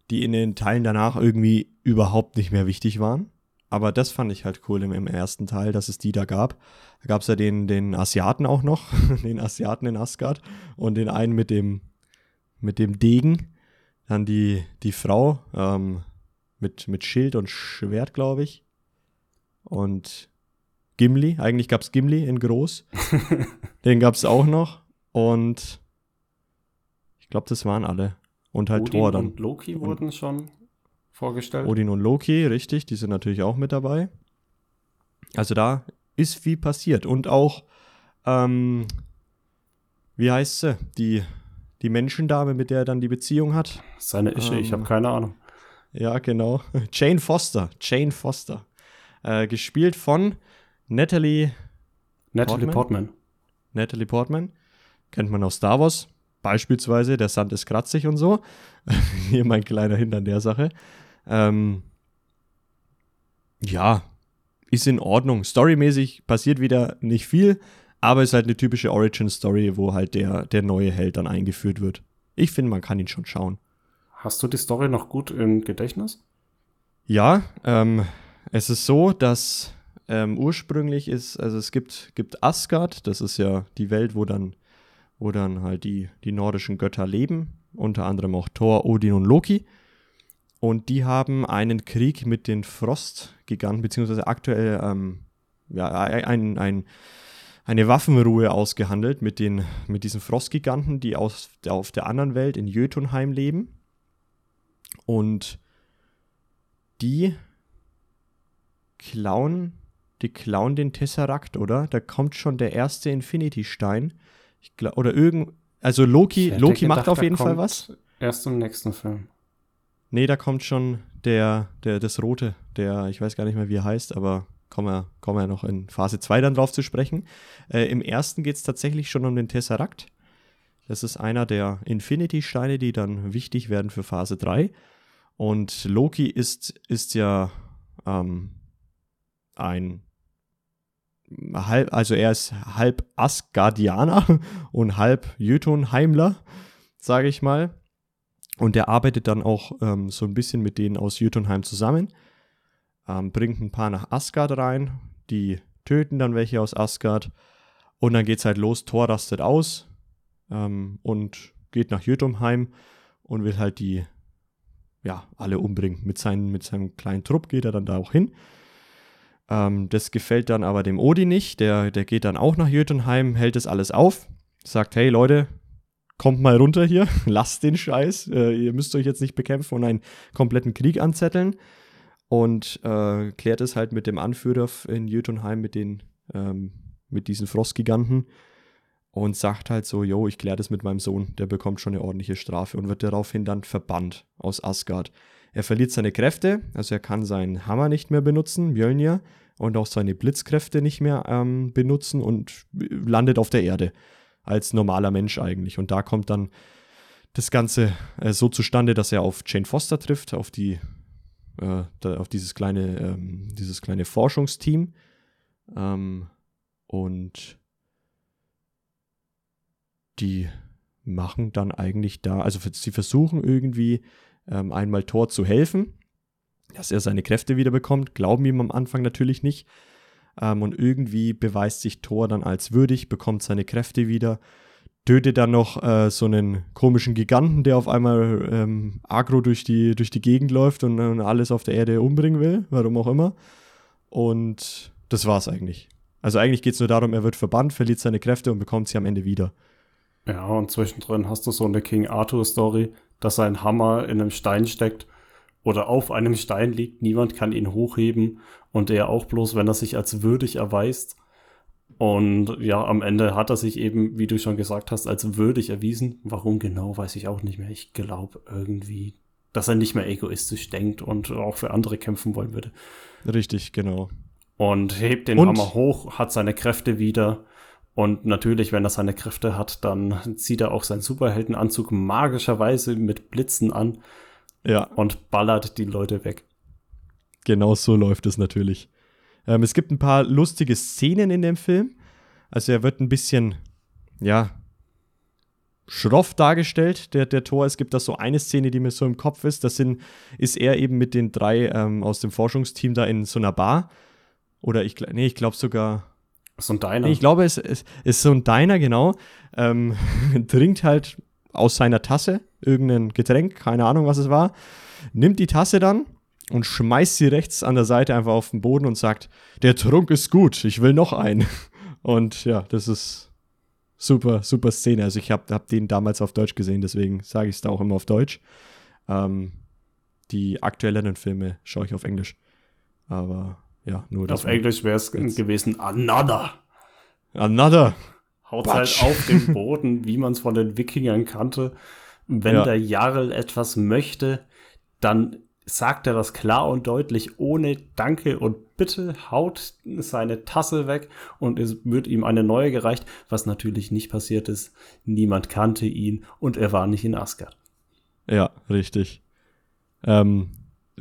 die in den Teilen danach irgendwie überhaupt nicht mehr wichtig waren. Aber das fand ich halt cool im, im ersten Teil, dass es die da gab. Da gab es ja den, den Asiaten auch noch, den Asiaten in Asgard und den einen mit dem, mit dem Degen. Dann die, die Frau ähm, mit, mit Schild und Schwert, glaube ich. Und Gimli, eigentlich gab es Gimli in groß. den gab es auch noch. Und ich glaube, das waren alle. Und halt Odin Thor dann. Und Loki wurden schon vorgestellt. Odin und Loki, richtig, die sind natürlich auch mit dabei. Also da ist viel passiert. Und auch, ähm, wie heißt sie? Die, die Menschendame, mit der er dann die Beziehung hat. Seine Ische, Ähm, ich habe keine Ahnung. Ja, genau. Jane Foster. Jane Foster. Äh, gespielt von Natalie, Natalie Portman? Portman. Natalie Portman. Kennt man aus Star Wars. Beispielsweise, der Sand ist kratzig und so. Hier mein kleiner Hint an der Sache. Ähm, ja, ist in Ordnung. Storymäßig passiert wieder nicht viel, aber ist halt eine typische Origin-Story, wo halt der, der neue Held dann eingeführt wird. Ich finde, man kann ihn schon schauen. Hast du die Story noch gut im Gedächtnis? Ja, ähm, es ist so, dass ähm, ursprünglich ist, also es gibt, gibt Asgard, das ist ja die Welt, wo dann, wo dann halt die, die nordischen Götter leben, unter anderem auch Thor, Odin und Loki. Und die haben einen Krieg mit den Frostgiganten, beziehungsweise aktuell ähm, ja, ein, ein, eine Waffenruhe ausgehandelt mit, den, mit diesen Frostgiganten, die aus, auf der anderen Welt in Jötunheim leben. Und die klauen, die klauen den Tesseract, oder? Da kommt schon der erste Infinity-Stein. Ich glaub, oder irgend, also Loki, Loki macht gedacht, auf da jeden Fall was. Erst im nächsten Film. Nee, da kommt schon der, der, das Rote, der, ich weiß gar nicht mehr, wie er heißt, aber kommen wir, kommen wir noch in Phase 2 dann drauf zu sprechen. Äh, Im ersten geht es tatsächlich schon um den Tesseract. Das ist einer der Infinity-Steine, die dann wichtig werden für Phase 3. Und Loki ist, ist ja ähm, ein halb, also er ist halb Asgardianer und halb Jötunheimler, sage ich mal. Und der arbeitet dann auch ähm, so ein bisschen mit denen aus Jötunheim zusammen. Ähm, bringt ein paar nach Asgard rein. Die töten dann welche aus Asgard. Und dann geht's halt los. Thor rastet aus ähm, und geht nach Jötunheim und will halt die, ja, alle umbringen. Mit, seinen, mit seinem kleinen Trupp geht er dann da auch hin. Ähm, das gefällt dann aber dem Odin nicht. Der, der geht dann auch nach Jötunheim, hält das alles auf. Sagt, hey Leute, kommt mal runter hier, lasst den Scheiß, äh, ihr müsst euch jetzt nicht bekämpfen und einen kompletten Krieg anzetteln. Und äh, klärt es halt mit dem Anführer in Jötunheim, mit, den, ähm, mit diesen Frostgiganten und sagt halt so, yo, ich kläre das mit meinem Sohn, der bekommt schon eine ordentliche Strafe und wird daraufhin dann verbannt aus Asgard. Er verliert seine Kräfte, also er kann seinen Hammer nicht mehr benutzen, Mjölnir, und auch seine Blitzkräfte nicht mehr ähm, benutzen und landet auf der Erde als normaler Mensch eigentlich. Und da kommt dann das Ganze äh, so zustande, dass er auf Jane Foster trifft, auf die, äh, auf dieses kleine, ähm, dieses kleine Forschungsteam. Ähm, und die machen dann eigentlich da, also sie versuchen irgendwie ähm, einmal Thor zu helfen, dass er seine Kräfte wieder bekommt, glauben ihm am Anfang natürlich nicht. Ähm, und irgendwie beweist sich Thor dann als würdig, bekommt seine Kräfte wieder, tötet dann noch äh, so einen komischen Giganten, der auf einmal ähm, agro durch die, durch die Gegend läuft und, und alles auf der Erde umbringen will, warum auch immer. Und das war's eigentlich. Also eigentlich geht es nur darum, er wird verbannt, verliert seine Kräfte und bekommt sie am Ende wieder. Ja, und zwischendrin hast du so eine King Arthur-Story, dass sein Hammer in einem Stein steckt oder auf einem Stein liegt, niemand kann ihn hochheben und er auch bloß, wenn er sich als würdig erweist. Und ja, am Ende hat er sich eben, wie du schon gesagt hast, als würdig erwiesen. Warum genau, weiß ich auch nicht mehr. Ich glaube irgendwie, dass er nicht mehr egoistisch denkt und auch für andere kämpfen wollen würde. Richtig, genau. Und hebt den Und- Hammer hoch, hat seine Kräfte wieder. Und natürlich, wenn er seine Kräfte hat, dann zieht er auch seinen Superheldenanzug magischerweise mit Blitzen an Ja, und ballert die Leute weg. Genau so läuft es natürlich. Ähm, es gibt ein paar lustige Szenen in dem Film. Also er wird ein bisschen, ja, schroff dargestellt, der, der Tor. Es gibt da so eine Szene, die mir so im Kopf ist. Das sind, ist er eben mit den drei ähm, aus dem Forschungsteam da in so einer Bar. Oder ich, nee, ich glaube sogar, So ein Diner. Ich glaube, es, es ist so ein Diner, genau. Ähm, trinkt halt aus seiner Tasse irgendein Getränk, keine Ahnung, was es war. Nimmt die Tasse dann und schmeißt sie rechts an der Seite einfach auf den Boden und sagt: Der Trunk ist gut, ich will noch einen. Und ja, das ist super, super Szene. Also, ich habe hab den damals auf Deutsch gesehen, deswegen sage ich es da auch immer auf Deutsch. Ähm, die aktuelleren Filme schaue ich auf Englisch. Aber ja, nur. Auf Englisch wäre es gewesen Another. Another. Haut halt auf den Boden, wie man es von den Wikingern kannte. Wenn ja. der Jarl etwas möchte, dann sagt er das klar und deutlich, ohne Danke und Bitte, haut seine Tasse weg und es wird ihm eine neue gereicht, was natürlich nicht passiert ist. Niemand kannte ihn und er war nicht in Asgard. Ja, richtig. Ähm,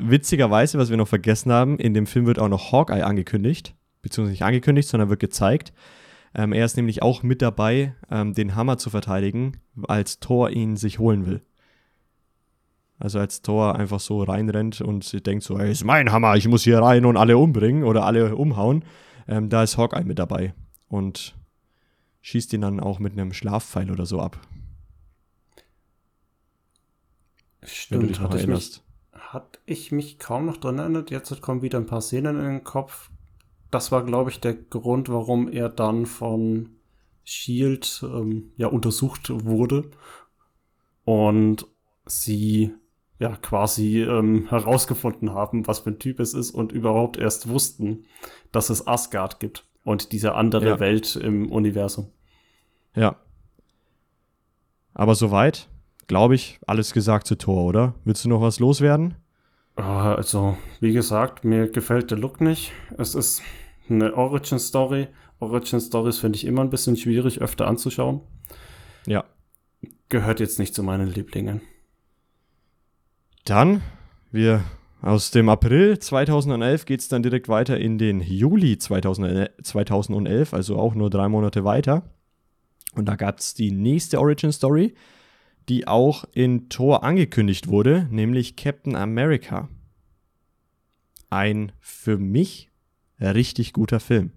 witzigerweise, was wir noch vergessen haben, in dem Film wird auch noch Hawkeye angekündigt, beziehungsweise nicht angekündigt, sondern wird gezeigt. Ähm, er ist nämlich auch mit dabei, ähm, den Hammer zu verteidigen, als Thor ihn sich holen will. Also als Thor einfach so reinrennt und denkt so, hey, ist mein Hammer, ich muss hier rein und alle umbringen oder alle umhauen. Ähm, da ist Hawkeye mit dabei und schießt ihn dann auch mit einem Schlafpfeil oder so ab. Stimmt, erinnerst. Ich mich, hat ich mich kaum noch dran erinnert. Jetzt kommen wieder ein paar Szenen in den Kopf. Das war, glaube ich, der Grund, warum er dann von Shield ähm, ja untersucht wurde und sie ja quasi ähm, herausgefunden haben, was für ein Typ es ist und überhaupt erst wussten, dass es Asgard gibt und diese andere ja. Welt im Universum. Ja. Aber soweit, glaube ich, alles gesagt zu Thor, oder? Willst du noch was loswerden? Ah, also, wie gesagt, mir gefällt der Look nicht. Es ist eine Origin Story. Origin Stories finde ich immer ein bisschen schwierig, öfter anzuschauen. Ja. Gehört jetzt nicht zu meinen Lieblingen. Dann, wir aus dem April 2011 geht es dann direkt weiter in den Juli 2011, also auch nur drei Monate weiter. Und da gab es die nächste Origin Story, die auch in Tor angekündigt wurde, nämlich Captain America. Ein für mich richtig guter Film.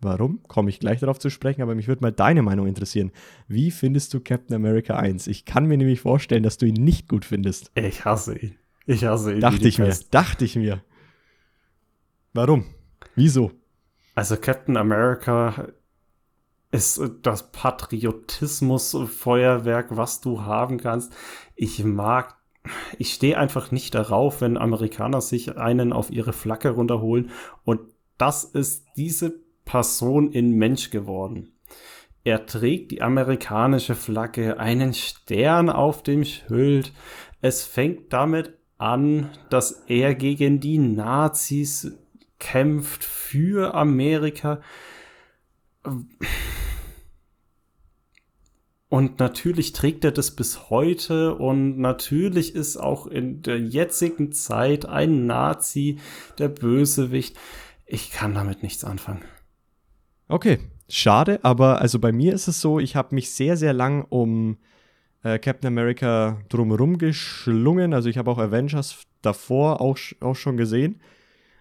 Warum? Komme ich gleich darauf zu sprechen, aber mich würde mal deine Meinung interessieren. Wie findest du Captain America 1? Ich kann mir nämlich vorstellen, dass du ihn nicht gut findest. Ich hasse ihn. Ich hasse ihn. Dachte ich mir. Dachte ich mir. Warum? Wieso? Also Captain America ist das Patriotismus-Feuerwerk, was du haben kannst. Ich mag ich stehe einfach nicht darauf, wenn Amerikaner sich einen auf ihre Flagge runterholen. Und das ist diese Person in Mensch geworden. Er trägt die amerikanische Flagge, einen Stern auf dem Schild. Es fängt damit an, dass er gegen die Nazis kämpft für Amerika. Und natürlich trägt er das bis heute und natürlich ist auch in der jetzigen Zeit ein Nazi der Bösewicht. Ich kann damit nichts anfangen. Okay, schade, aber also bei mir ist es so, ich habe mich sehr, sehr lang um äh, Captain America drumherum geschlungen. Also ich habe auch Avengers davor auch, auch schon gesehen.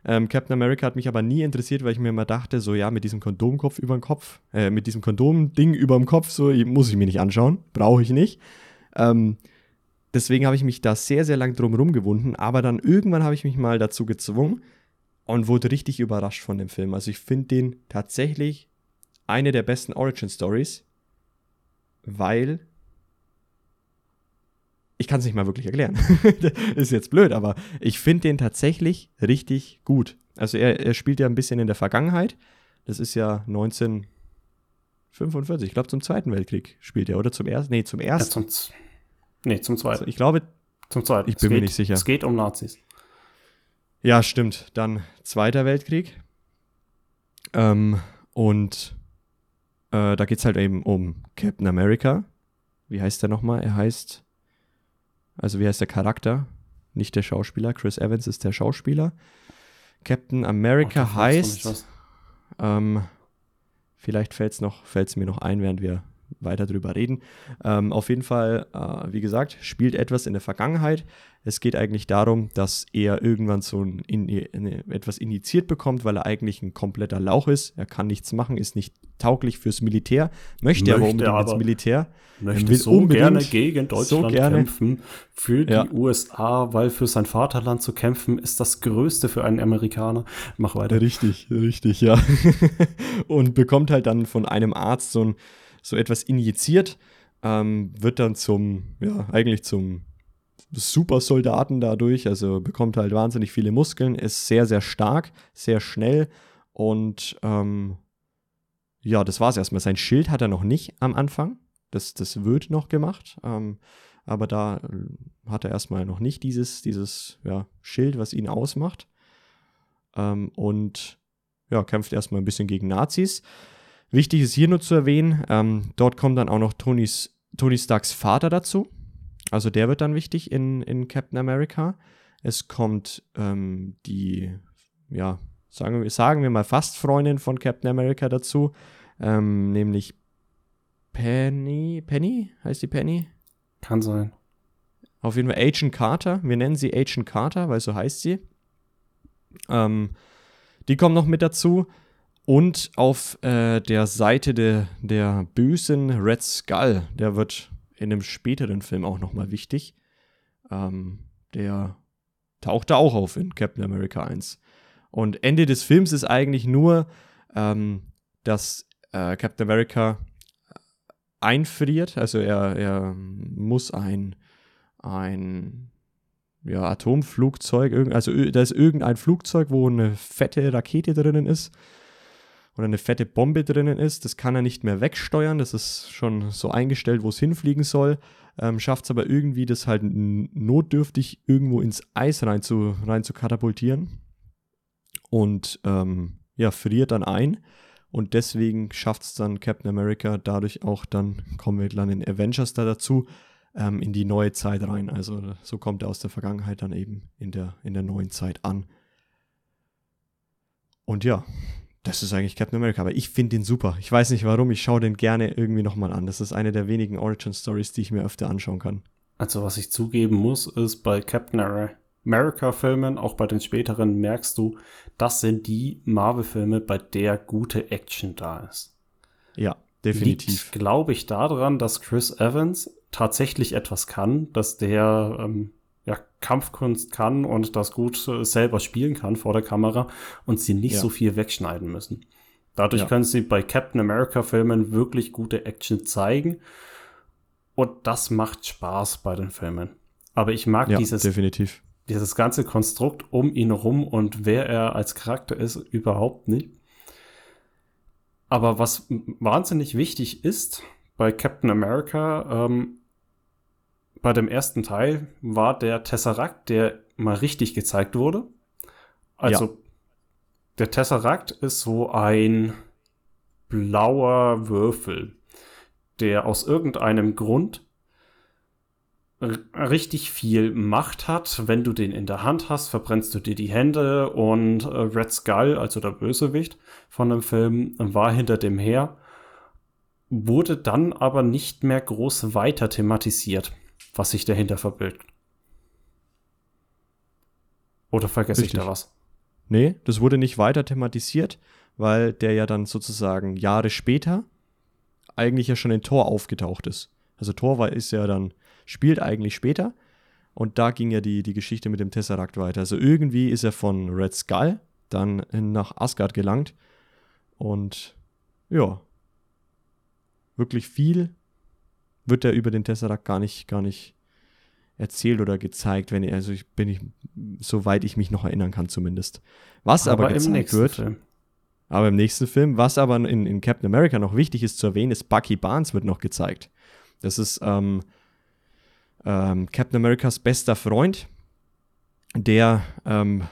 Ähm, Captain America hat mich aber nie interessiert, weil ich mir immer dachte, so ja, mit diesem Kondomkopf über den Kopf, äh, mit diesem Kondomding über dem Kopf, so muss ich mir nicht anschauen, brauche ich nicht. Ähm, deswegen habe ich mich da sehr, sehr lang drumherum gewunden, aber dann irgendwann habe ich mich mal dazu gezwungen, und wurde richtig überrascht von dem Film. Also ich finde den tatsächlich eine der besten Origin Stories, weil ich kann es nicht mal wirklich erklären. ist jetzt blöd, aber ich finde den tatsächlich richtig gut. Also er, er spielt ja ein bisschen in der Vergangenheit. Das ist ja 1945, ich glaube zum Zweiten Weltkrieg spielt er, oder zum ersten? Nee, zum ersten. Ja, zum, nee, zum Zweiten. Also ich glaube, zum Zweiten. Ich bin geht, mir nicht sicher. Es geht um Nazis. Ja, stimmt. Dann Zweiter Weltkrieg. Ähm, und äh, da geht es halt eben um Captain America. Wie heißt der nochmal? Er heißt, also wie heißt der Charakter? Nicht der Schauspieler. Chris Evans ist der Schauspieler. Captain America oh, heißt, ähm, vielleicht fällt es mir noch ein, während wir weiter drüber reden. Ähm, auf jeden Fall, äh, wie gesagt, spielt etwas in der Vergangenheit. Es geht eigentlich darum, dass er irgendwann so ein, in, in, etwas initiiert bekommt, weil er eigentlich ein kompletter Lauch ist. Er kann nichts machen, ist nicht tauglich fürs Militär, möchte, möchte aber unbedingt aber ins Militär. Möchte so gerne gegen Deutschland so gerne. kämpfen, für die ja. USA, weil für sein Vaterland zu kämpfen ist das Größte für einen Amerikaner. Mach weiter. Richtig, richtig, ja. Und bekommt halt dann von einem Arzt so, ein, so etwas injiziert, ähm, wird dann zum, ja, eigentlich zum super Soldaten dadurch, also bekommt halt wahnsinnig viele Muskeln, ist sehr, sehr stark, sehr schnell und ähm, ja, das war es erstmal. Sein Schild hat er noch nicht am Anfang. Das, das wird noch gemacht. Ähm, aber da äh, hat er erstmal noch nicht dieses, dieses ja, Schild, was ihn ausmacht. Ähm, und ja, kämpft erstmal ein bisschen gegen Nazis. Wichtig ist hier nur zu erwähnen, ähm, dort kommt dann auch noch Tonys, Tony Starks Vater dazu. Also der wird dann wichtig in, in Captain America. Es kommt ähm, die, ja, sagen wir, sagen wir mal fast Freundin von Captain America dazu, ähm, nämlich Penny, Penny, heißt die Penny? Kann sein. Auf jeden Fall Agent Carter. Wir nennen sie Agent Carter, weil so heißt sie. Ähm, die kommen noch mit dazu. Und auf äh, der Seite de, der bösen Red Skull, der wird in einem späteren Film auch nochmal wichtig. Ähm, der taucht da auch auf in Captain America 1. Und Ende des Films ist eigentlich nur, ähm, dass äh, Captain America einfriert. Also er, er muss ein, ein ja, Atomflugzeug, also da ist irgendein Flugzeug, wo eine fette Rakete drinnen ist oder eine fette Bombe drinnen ist. Das kann er nicht mehr wegsteuern. Das ist schon so eingestellt, wo es hinfliegen soll. Ähm, Schafft es aber irgendwie, das halt notdürftig irgendwo ins Eis rein zu, rein zu katapultieren und ähm, ja, friert dann ein. Und deswegen schafft es dann Captain America dadurch auch dann, kommen wir dann in Avengers da dazu, ähm, in die neue Zeit rein. Also so kommt er aus der Vergangenheit dann eben in der, in der neuen Zeit an. Und ja, das ist eigentlich Captain America, aber ich finde den super. Ich weiß nicht warum, ich schaue den gerne irgendwie nochmal an. Das ist eine der wenigen Origin Stories, die ich mir öfter anschauen kann. Also was ich zugeben muss, ist bei Captain America America-Filmen, auch bei den späteren, merkst du, das sind die Marvel-Filme, bei der gute Action da ist. Ja, definitiv. glaube ich, daran, dass Chris Evans tatsächlich etwas kann, dass der ähm, ja, Kampfkunst kann und das gut äh, selber spielen kann vor der Kamera und sie nicht ja. so viel wegschneiden müssen. Dadurch ja. können sie bei Captain America-Filmen wirklich gute Action zeigen. Und das macht Spaß bei den Filmen. Aber ich mag ja, dieses definitiv dieses ganze Konstrukt um ihn rum und wer er als Charakter ist, überhaupt nicht. Aber was wahnsinnig wichtig ist bei Captain America, ähm, bei dem ersten Teil war der Tesseract, der mal richtig gezeigt wurde. Also ja. der Tesseract ist so ein blauer Würfel, der aus irgendeinem Grund richtig viel Macht hat. Wenn du den in der Hand hast, verbrennst du dir die Hände und äh, Red Skull, also der Bösewicht von dem Film, war hinter dem her, wurde dann aber nicht mehr groß weiter thematisiert, was sich dahinter verbirgt. Oder vergesse Richtig. ich da was? Nee, das wurde nicht weiter thematisiert, weil der ja dann sozusagen Jahre später eigentlich ja schon in Tor aufgetaucht ist. Also Tor war, ist ja dann spielt eigentlich später. Und da ging ja die, die Geschichte mit dem Tesseract weiter. Also irgendwie ist er von Red Skull dann nach Asgard gelangt. Und ja, wirklich viel wird er über den Tesseract gar nicht, gar nicht erzählt oder gezeigt, wenn er, also ich bin ich, soweit ich mich noch erinnern kann zumindest. Was aber, aber gezeigt wird, Film. aber im nächsten Film, was aber in, in Captain America noch wichtig ist zu erwähnen, ist Bucky Barnes wird noch gezeigt. Das ist ähm, ähm, Captain Americas bester Freund, der ähm,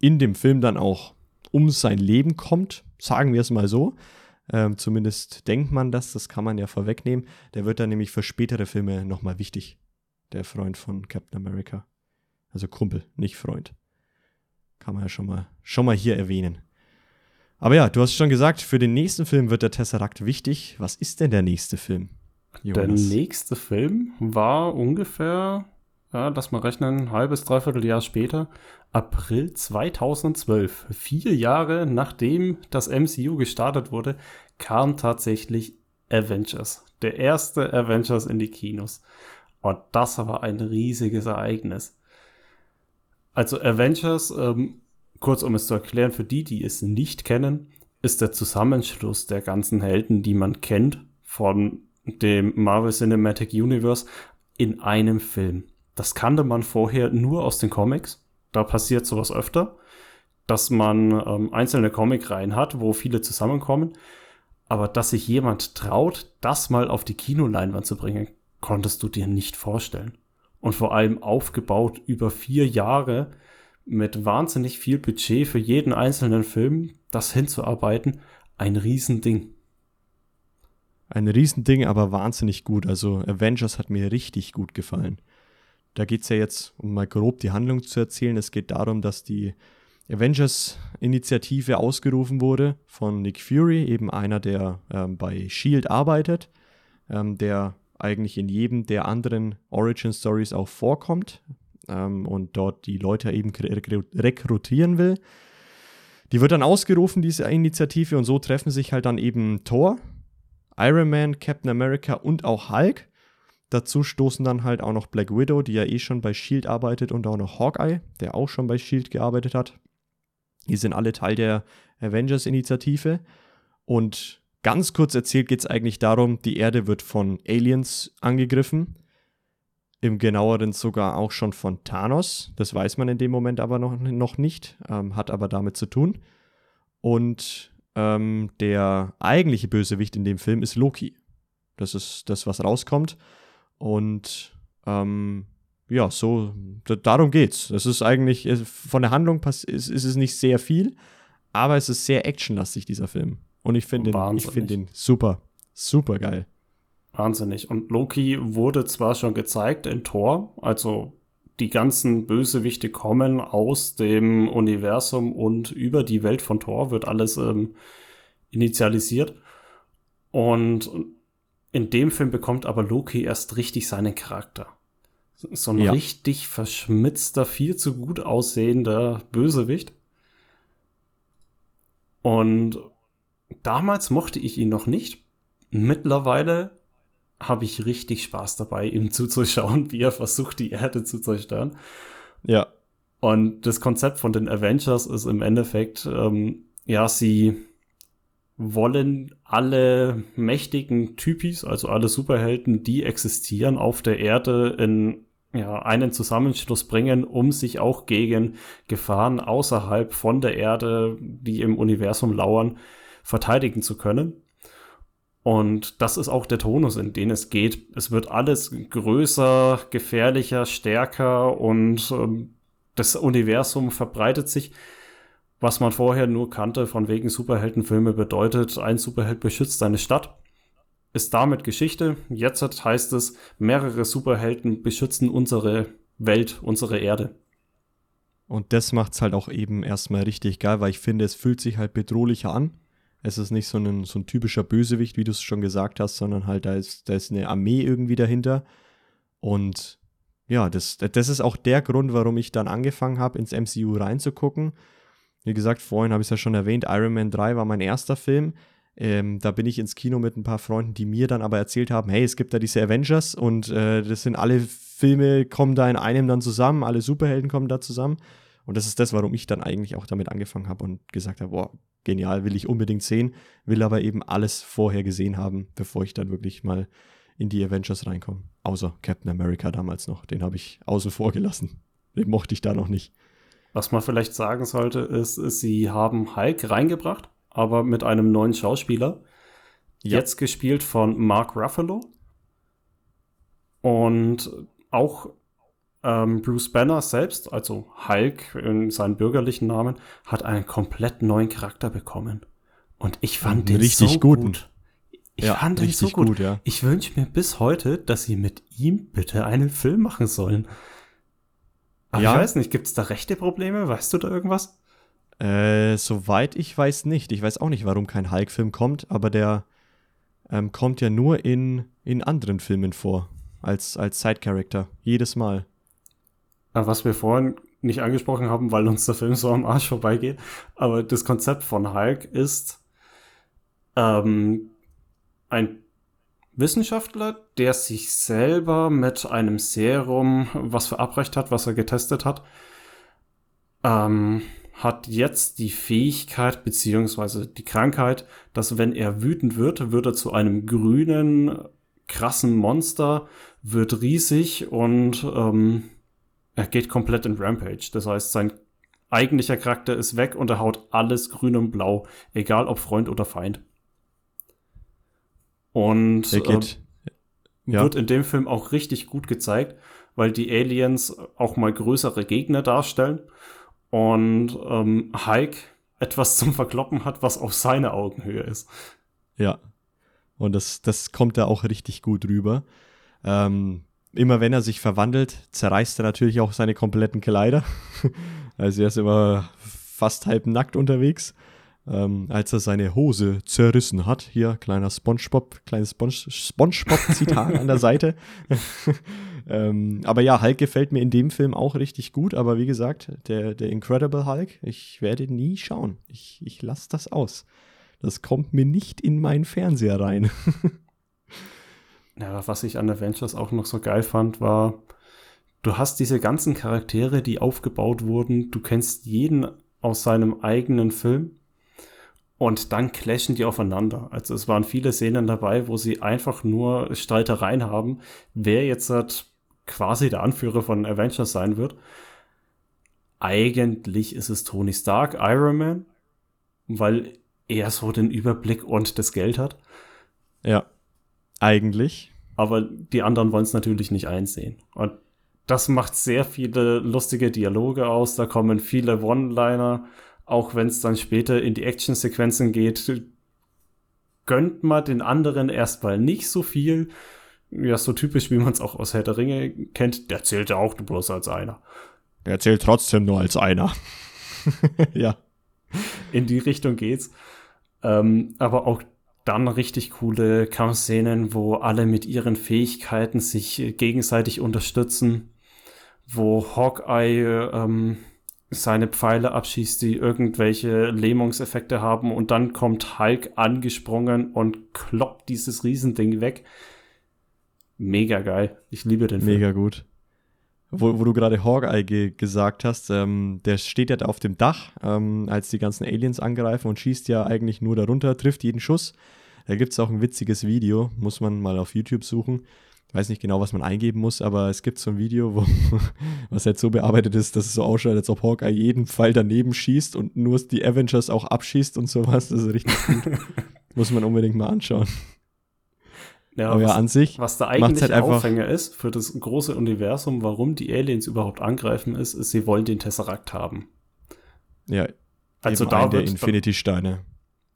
in dem Film dann auch um sein Leben kommt, sagen wir es mal so. Ähm, zumindest denkt man das, das kann man ja vorwegnehmen. Der wird dann nämlich für spätere Filme nochmal wichtig. Der Freund von Captain America. Also Kumpel, nicht Freund. Kann man ja schon mal, schon mal hier erwähnen. Aber ja, du hast schon gesagt, für den nächsten Film wird der Tesseract wichtig. Was ist denn der nächste Film? Jonas. Der nächste Film war ungefähr, ja, lass mal rechnen, halbes, dreiviertel Jahr später, April 2012. Vier Jahre nachdem das MCU gestartet wurde, kam tatsächlich Avengers. Der erste Avengers in die Kinos. Und das war ein riesiges Ereignis. Also Avengers, ähm, kurz um es zu erklären, für die, die es nicht kennen, ist der Zusammenschluss der ganzen Helden, die man kennt, von dem Marvel Cinematic Universe in einem Film. Das kannte man vorher nur aus den Comics. Da passiert sowas öfter, dass man ähm, einzelne Comicreihen hat, wo viele zusammenkommen. Aber dass sich jemand traut, das mal auf die Kinoleinwand zu bringen, konntest du dir nicht vorstellen. Und vor allem aufgebaut über vier Jahre mit wahnsinnig viel Budget für jeden einzelnen Film, das hinzuarbeiten, ein Riesending. Ein Riesending, aber wahnsinnig gut. Also Avengers hat mir richtig gut gefallen. Da geht es ja jetzt, um mal grob die Handlung zu erzählen, es geht darum, dass die Avengers-Initiative ausgerufen wurde von Nick Fury, eben einer, der ähm, bei Shield arbeitet, ähm, der eigentlich in jedem der anderen Origin Stories auch vorkommt ähm, und dort die Leute eben rekrutieren will. Die wird dann ausgerufen, diese Initiative, und so treffen sich halt dann eben Thor, Iron Man, Captain America und auch Hulk. Dazu stoßen dann halt auch noch Black Widow, die ja eh schon bei Shield arbeitet, und auch noch Hawkeye, der auch schon bei Shield gearbeitet hat. Die sind alle Teil der Avengers-Initiative. Und ganz kurz erzählt geht es eigentlich darum, die Erde wird von Aliens angegriffen. Im genaueren sogar auch schon von Thanos. Das weiß man in dem Moment aber noch, noch nicht, ähm, hat aber damit zu tun. Und ähm, der eigentliche Bösewicht in dem Film ist Loki. Das ist das, was rauskommt. Und ähm, ja, so, darum geht's. Es ist eigentlich, von der Handlung ist, ist es nicht sehr viel, aber es ist sehr actionlastig, dieser Film. Und ich finde ihn, find ihn super, super geil. Wahnsinnig. Und Loki wurde zwar schon gezeigt in Thor, also die ganzen Bösewichte kommen aus dem Universum und über die Welt von Thor wird alles ähm, initialisiert. Und in dem Film bekommt aber Loki erst richtig seinen Charakter. So ein ja. richtig verschmitzter, viel zu gut aussehender Bösewicht. Und damals mochte ich ihn noch nicht. Mittlerweile habe ich richtig Spaß dabei, ihm zuzuschauen, wie er versucht, die Erde zu zerstören. Ja. Und das Konzept von den Avengers ist im Endeffekt, ähm, ja, sie wollen alle mächtigen Typis, also alle Superhelden, die existieren auf der Erde, in ja, einen Zusammenschluss bringen, um sich auch gegen Gefahren außerhalb von der Erde, die im Universum lauern, verteidigen zu können. Und das ist auch der Tonus, in den es geht. Es wird alles größer, gefährlicher, stärker und ähm, das Universum verbreitet sich, was man vorher nur kannte, von wegen Superheldenfilme bedeutet, ein Superheld beschützt seine Stadt. Ist damit Geschichte. Jetzt heißt es, mehrere Superhelden beschützen unsere Welt, unsere Erde. Und das macht es halt auch eben erstmal richtig geil, weil ich finde, es fühlt sich halt bedrohlicher an es ist nicht so ein, so ein typischer Bösewicht, wie du es schon gesagt hast, sondern halt da ist, da ist eine Armee irgendwie dahinter. Und ja, das, das ist auch der Grund, warum ich dann angefangen habe, ins MCU reinzugucken. Wie gesagt, vorhin habe ich es ja schon erwähnt, Iron Man 3 war mein erster Film. Ähm, da bin ich ins Kino mit ein paar Freunden, die mir dann aber erzählt haben, hey, es gibt da diese Avengers und äh, das sind alle Filme, kommen da in einem dann zusammen, alle Superhelden kommen da zusammen. Und das ist das, warum ich dann eigentlich auch damit angefangen habe und gesagt habe, boah, genial, will ich unbedingt sehen, will aber eben alles vorher gesehen haben, bevor ich dann wirklich mal in die Avengers reinkomme. Außer Captain America damals noch, den habe ich außen vor gelassen. Den mochte ich da noch nicht. Was man vielleicht sagen sollte, ist, sie haben Hulk reingebracht, aber mit einem neuen Schauspieler. Ja. Jetzt gespielt von Mark Ruffalo. Und auch ähm, Bruce Banner selbst, also Hulk in seinem bürgerlichen Namen, hat einen komplett neuen Charakter bekommen. Und ich fand den richtig so guten. gut. Ich ja, fand den so gut. gut ja. Ich wünsche mir bis heute, dass sie mit ihm bitte einen Film machen sollen. Aber ja. ich weiß nicht, gibt es da rechte Probleme? Weißt du da irgendwas? Äh, soweit ich weiß nicht. Ich weiß auch nicht, warum kein Hulk-Film kommt, aber der ähm, kommt ja nur in, in anderen Filmen vor. Als, als Side-Character. Jedes Mal. Was wir vorhin nicht angesprochen haben, weil uns der Film so am Arsch vorbeigeht. Aber das Konzept von Hulk ist ähm, ein Wissenschaftler, der sich selber mit einem Serum, was verabreicht hat, was er getestet hat, ähm, hat jetzt die Fähigkeit beziehungsweise die Krankheit, dass wenn er wütend wird, wird er zu einem grünen krassen Monster, wird riesig und ähm, er geht komplett in Rampage. Das heißt, sein eigentlicher Charakter ist weg und er haut alles grün und blau, egal ob Freund oder Feind. Und äh, ja. wird in dem Film auch richtig gut gezeigt, weil die Aliens auch mal größere Gegner darstellen und ähm, Hulk etwas zum Verkloppen hat, was auf seine Augenhöhe ist. Ja. Und das, das kommt da auch richtig gut rüber. Ähm, immer wenn er sich verwandelt, zerreißt er natürlich auch seine kompletten Kleider. also er ist immer fast halb nackt unterwegs. Ähm, als er seine Hose zerrissen hat. Hier, kleiner Spongebob, kleines Sponge, Spongebob-Zitat an der Seite. ähm, aber ja, Hulk gefällt mir in dem Film auch richtig gut. Aber wie gesagt, der, der Incredible Hulk, ich werde nie schauen. Ich, ich lasse das aus. Das kommt mir nicht in meinen Fernseher rein. Ja, was ich an Avengers auch noch so geil fand, war, du hast diese ganzen Charaktere, die aufgebaut wurden, du kennst jeden aus seinem eigenen Film und dann clashen die aufeinander. Also es waren viele Szenen dabei, wo sie einfach nur Streitereien haben, wer jetzt halt quasi der Anführer von Avengers sein wird. Eigentlich ist es Tony Stark, Iron Man, weil er so den Überblick und das Geld hat. Ja. Eigentlich. Aber die anderen wollen es natürlich nicht einsehen. Und das macht sehr viele lustige Dialoge aus. Da kommen viele One-Liner, auch wenn es dann später in die Action-Sequenzen geht. Gönnt man den anderen erstmal nicht so viel. Ja, so typisch, wie man es auch aus Herr der Ringe kennt. Der zählt ja auch bloß als einer. Der zählt trotzdem nur als einer. ja. In die Richtung geht's. Ähm, aber auch dann richtig coole Kampfszenen, wo alle mit ihren Fähigkeiten sich gegenseitig unterstützen, wo Hawkeye ähm, seine Pfeile abschießt, die irgendwelche Lähmungseffekte haben und dann kommt Hulk angesprungen und kloppt dieses Riesending weg. Mega geil. Ich liebe den Film. Mega gut. Wo, wo du gerade Hawkeye ge gesagt hast, ähm, der steht ja da auf dem Dach, ähm, als die ganzen Aliens angreifen und schießt ja eigentlich nur darunter, trifft jeden Schuss. Da gibt es auch ein witziges Video, muss man mal auf YouTube suchen. Ich weiß nicht genau, was man eingeben muss, aber es gibt so ein Video, wo, was jetzt so bearbeitet ist, dass es so ausschaut, als ob Hawkeye jeden Pfeil daneben schießt und nur die Avengers auch abschießt und sowas. Das ist richtig gut. muss man unbedingt mal anschauen. Ja, Aber was, ja, an sich. Was da eigentlich halt Aufhänger ist für das große Universum, warum die Aliens überhaupt angreifen, ist, ist, sie wollen den Tesseract haben. Ja. Also da der Infinity-Steine.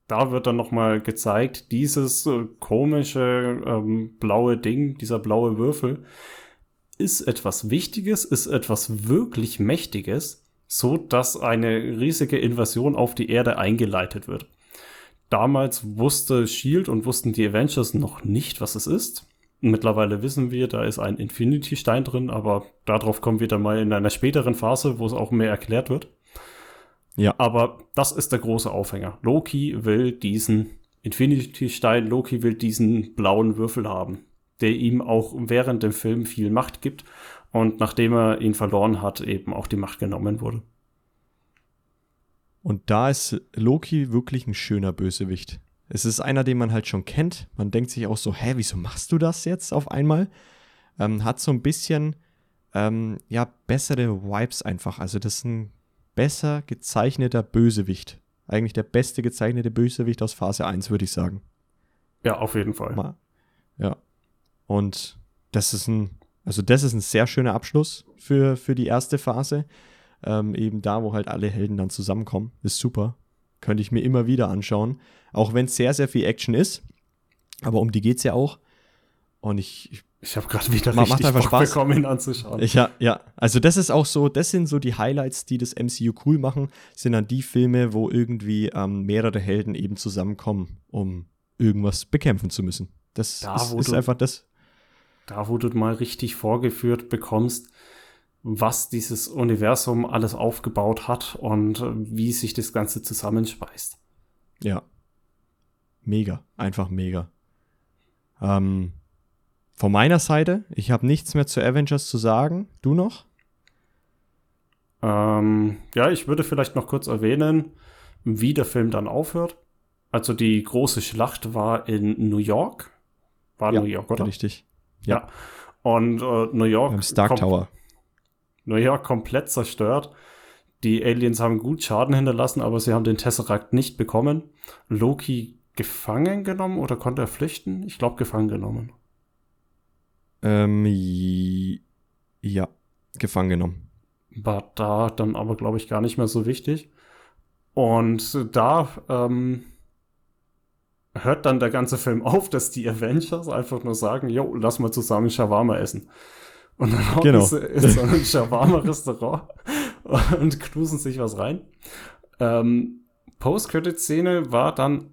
Da wird dann nochmal gezeigt, dieses äh, komische ähm, blaue Ding, dieser blaue Würfel, ist etwas Wichtiges, ist etwas wirklich Mächtiges, so dass eine riesige Invasion auf die Erde eingeleitet wird. Damals wusste Shield und wussten die Avengers noch nicht, was es ist. Mittlerweile wissen wir, da ist ein Infinity-Stein drin, aber darauf kommen wir dann mal in einer späteren Phase, wo es auch mehr erklärt wird. Ja. Aber das ist der große Aufhänger. Loki will diesen Infinity-Stein, Loki will diesen blauen Würfel haben, der ihm auch während dem Film viel Macht gibt und nachdem er ihn verloren hat, eben auch die Macht genommen wurde. Und da ist Loki wirklich ein schöner Bösewicht. Es ist einer, den man halt schon kennt. Man denkt sich auch so, hä, wieso machst du das jetzt auf einmal? Ähm, hat so ein bisschen, ähm, ja, bessere Vibes einfach. Also das ist ein besser gezeichneter Bösewicht. Eigentlich der beste gezeichnete Bösewicht aus Phase 1, würde ich sagen. Ja, auf jeden Fall. Mal. Ja. Und das ist ein, also das ist ein sehr schöner Abschluss für, für die erste Phase. Ähm, eben da, wo halt alle Helden dann zusammenkommen. Ist super. Könnte ich mir immer wieder anschauen. Auch wenn es sehr, sehr viel Action ist. Aber um die geht es ja auch. Und ich, ich ich habe gerade wieder macht richtig Bock Spaß. bekommen, ihn anzuschauen. Ich, ja, ja, also das ist auch so, das sind so die Highlights, die das MCU cool machen, sind dann die Filme, wo irgendwie ähm, mehrere Helden eben zusammenkommen, um irgendwas bekämpfen zu müssen. Das da, ist, ist du, einfach das. Da, wo du mal richtig vorgeführt bekommst, was dieses Universum alles aufgebaut hat und äh, wie sich das Ganze zusammenspeist. Ja. Mega. Einfach mega. Ähm, von meiner Seite, ich habe nichts mehr zu Avengers zu sagen. Du noch? Ähm, ja, ich würde vielleicht noch kurz erwähnen, wie der Film dann aufhört. Also die große Schlacht war in New York War ja, New York, oder? Richtig. Ja. ja. Und äh, New York. Beim Stark Tower. New York komplett zerstört. Die Aliens haben gut Schaden hinterlassen, aber sie haben den Tesseract nicht bekommen. Loki gefangen genommen oder konnte er flüchten? Ich glaube, gefangen genommen. Ähm, ja, gefangen genommen. War da dann aber, glaube ich, gar nicht mehr so wichtig. Und da ähm, hört dann der ganze Film auf, dass die Avengers einfach nur sagen, jo, lass mal zusammen Shawarma essen. Und dann genau. ist, ist so ein Shawarma-Restaurant und knusen sich was rein. Ähm, Post-Credit-Szene war dann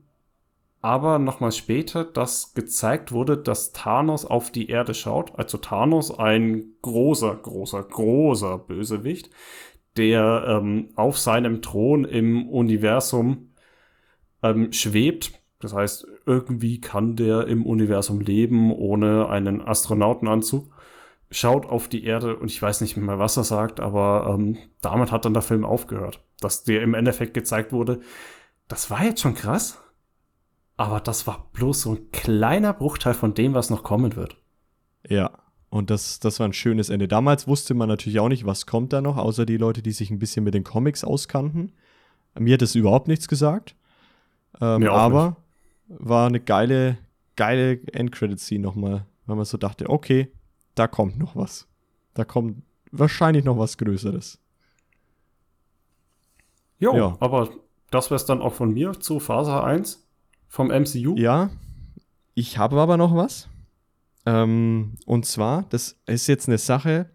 aber nochmal später, dass gezeigt wurde, dass Thanos auf die Erde schaut. Also Thanos, ein großer, großer, großer Bösewicht, der ähm, auf seinem Thron im Universum ähm, schwebt. Das heißt, irgendwie kann der im Universum leben ohne einen Astronautenanzug schaut auf die Erde und ich weiß nicht mehr, was er sagt, aber ähm, damit hat dann der Film aufgehört. Dass der im Endeffekt gezeigt wurde, das war jetzt schon krass, aber das war bloß so ein kleiner Bruchteil von dem, was noch kommen wird. Ja, und das, das war ein schönes Ende. Damals wusste man natürlich auch nicht, was kommt da noch, außer die Leute, die sich ein bisschen mit den Comics auskannten. Mir hat es überhaupt nichts gesagt. Ähm, aber nicht. war eine geile, geile Endcredit-Scene nochmal, weil man so dachte, okay, da kommt noch was. Da kommt wahrscheinlich noch was Größeres. Jo, ja, aber das wäre es dann auch von mir zu Phase 1 vom MCU. Ja, ich habe aber noch was. Ähm, und zwar, das ist jetzt eine Sache,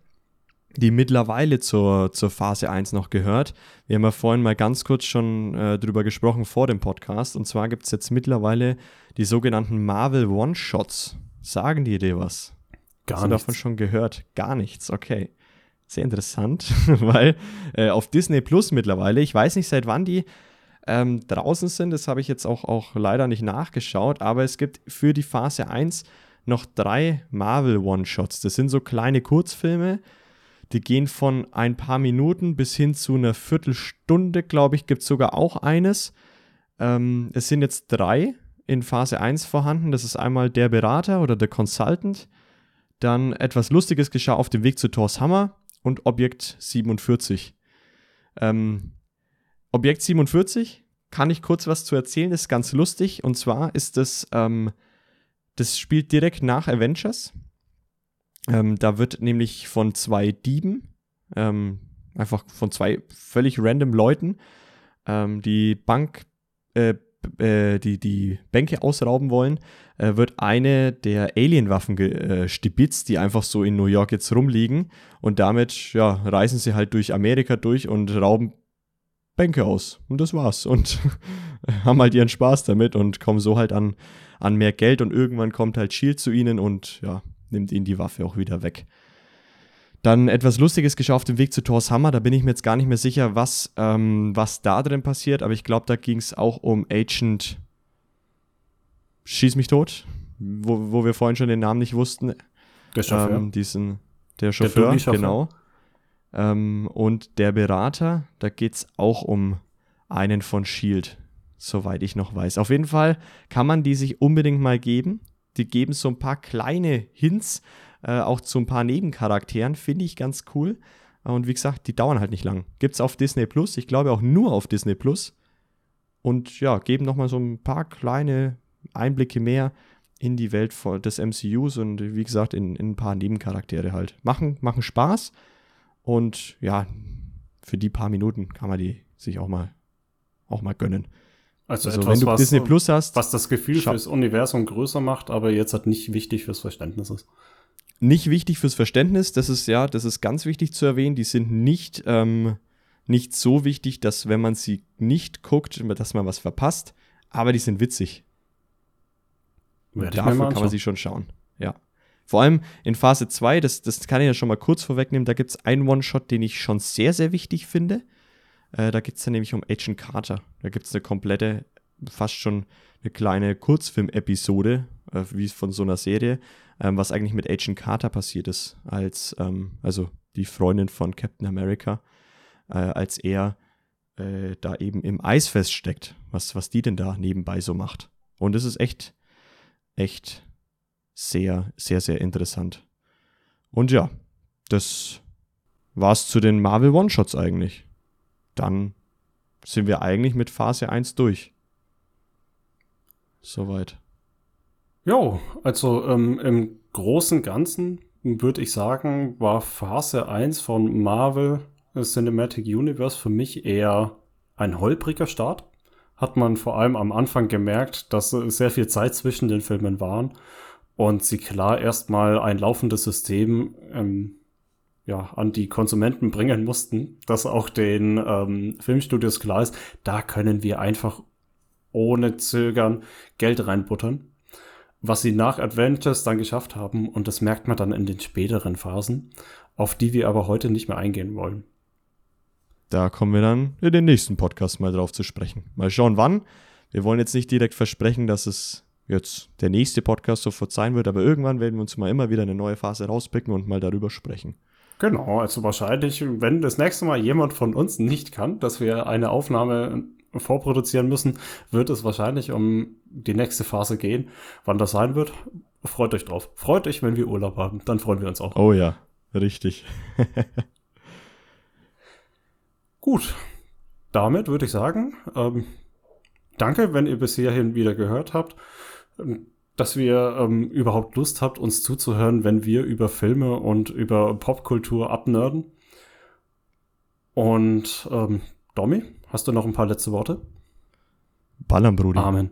die mittlerweile zur, zur Phase 1 noch gehört. Wir haben ja vorhin mal ganz kurz schon äh, drüber gesprochen vor dem Podcast. Und zwar gibt es jetzt mittlerweile die sogenannten Marvel One-Shots. Sagen die dir was? Gar Hast du davon schon gehört? Gar nichts, okay. Sehr interessant, weil äh, auf Disney Plus mittlerweile, ich weiß nicht seit wann die ähm, draußen sind, das habe ich jetzt auch, auch leider nicht nachgeschaut, aber es gibt für die Phase 1 noch drei Marvel One-Shots. Das sind so kleine Kurzfilme, die gehen von ein paar Minuten bis hin zu einer Viertelstunde, glaube ich, gibt es sogar auch eines. Ähm, es sind jetzt drei in Phase 1 vorhanden. Das ist einmal der Berater oder der Consultant, dann etwas Lustiges geschah auf dem Weg zu Thors Hammer und Objekt 47. Ähm, Objekt 47 kann ich kurz was zu erzählen, ist ganz lustig. Und zwar ist das, ähm, das spielt direkt nach Avengers. Ähm, da wird nämlich von zwei Dieben, ähm, einfach von zwei völlig random Leuten, ähm, die Bank, äh, äh, die, die Bänke ausrauben wollen, äh, wird eine der Alien-Waffen gestibitzt, die einfach so in New York jetzt rumliegen. Und damit ja, reisen sie halt durch Amerika durch und rauben Bänke aus. Und das war's. Und haben halt ihren Spaß damit und kommen so halt an, an mehr Geld. Und irgendwann kommt halt Shield zu ihnen und ja, nimmt ihnen die Waffe auch wieder weg. Dann etwas Lustiges geschah auf dem Weg zu Thors Hammer. Da bin ich mir jetzt gar nicht mehr sicher, was, ähm, was da drin passiert. Aber ich glaube, da ging es auch um Agent Schieß mich tot, wo, wo wir vorhin schon den Namen nicht wussten. Der Chauffeur. Ähm, diesen, der Chauffeur, der genau. Ähm, und der Berater, da geht es auch um einen von Shield, soweit ich noch weiß. Auf jeden Fall kann man die sich unbedingt mal geben. Die geben so ein paar kleine Hints, äh, auch zu ein paar Nebencharakteren, finde ich ganz cool. Und wie gesagt, die dauern halt nicht lang. Gibt es auf Disney Plus, ich glaube auch nur auf Disney Plus. Und ja, geben nochmal so ein paar kleine Einblicke mehr in die Welt des MCUs und wie gesagt, in, in ein paar Nebencharaktere halt. Machen, machen Spaß und ja, für die paar Minuten kann man die sich auch mal, auch mal gönnen. Also, also etwas, wenn du was, Disney Plus hast, was das Gefühl fürs Universum größer macht, aber jetzt halt nicht wichtig fürs Verständnis ist. Nicht wichtig fürs Verständnis, das ist ja, das ist ganz wichtig zu erwähnen. Die sind nicht, ähm, nicht so wichtig, dass wenn man sie nicht guckt, dass man was verpasst, aber die sind witzig. Und dafür kann man sie schon schauen. Ja. Vor allem in Phase 2, das, das kann ich ja schon mal kurz vorwegnehmen, da gibt es einen One-Shot, den ich schon sehr, sehr wichtig finde. Äh, da geht es dann nämlich um Agent Carter. Da gibt es eine komplette, fast schon eine kleine Kurzfilm-Episode, äh, wie von so einer Serie, ähm, was eigentlich mit Agent Carter passiert ist, als, ähm, also die Freundin von Captain America, äh, als er äh, da eben im Eis feststeckt, was, was die denn da nebenbei so macht. Und es ist echt echt sehr, sehr, sehr interessant. Und ja, das war's zu den Marvel One-Shots eigentlich. Dann sind wir eigentlich mit Phase 1 durch. Soweit. Jo, also ähm, im großen Ganzen würde ich sagen, war Phase 1 von Marvel Cinematic Universe für mich eher ein holpriger Start. Hat man vor allem am Anfang gemerkt, dass sehr viel Zeit zwischen den Filmen waren und sie klar erstmal ein laufendes System ähm, ja, an die Konsumenten bringen mussten, dass auch den ähm, Filmstudios klar ist, da können wir einfach ohne Zögern Geld reinbuttern. Was sie nach Adventures dann geschafft haben, und das merkt man dann in den späteren Phasen, auf die wir aber heute nicht mehr eingehen wollen. Da kommen wir dann in den nächsten Podcast mal drauf zu sprechen. Mal schauen, wann. Wir wollen jetzt nicht direkt versprechen, dass es jetzt der nächste Podcast sofort sein wird, aber irgendwann werden wir uns mal immer wieder eine neue Phase rauspicken und mal darüber sprechen. Genau, also wahrscheinlich, wenn das nächste Mal jemand von uns nicht kann, dass wir eine Aufnahme vorproduzieren müssen, wird es wahrscheinlich um die nächste Phase gehen. Wann das sein wird, freut euch drauf. Freut euch, wenn wir Urlaub haben, dann freuen wir uns auch. Oh ja, richtig. Gut, damit würde ich sagen, ähm, danke, wenn ihr bis hierhin wieder gehört habt, dass wir ähm, überhaupt Lust habt, uns zuzuhören, wenn wir über Filme und über Popkultur abnörden. Und ähm, Domi, hast du noch ein paar letzte Worte? Ballern, Bruder. Amen.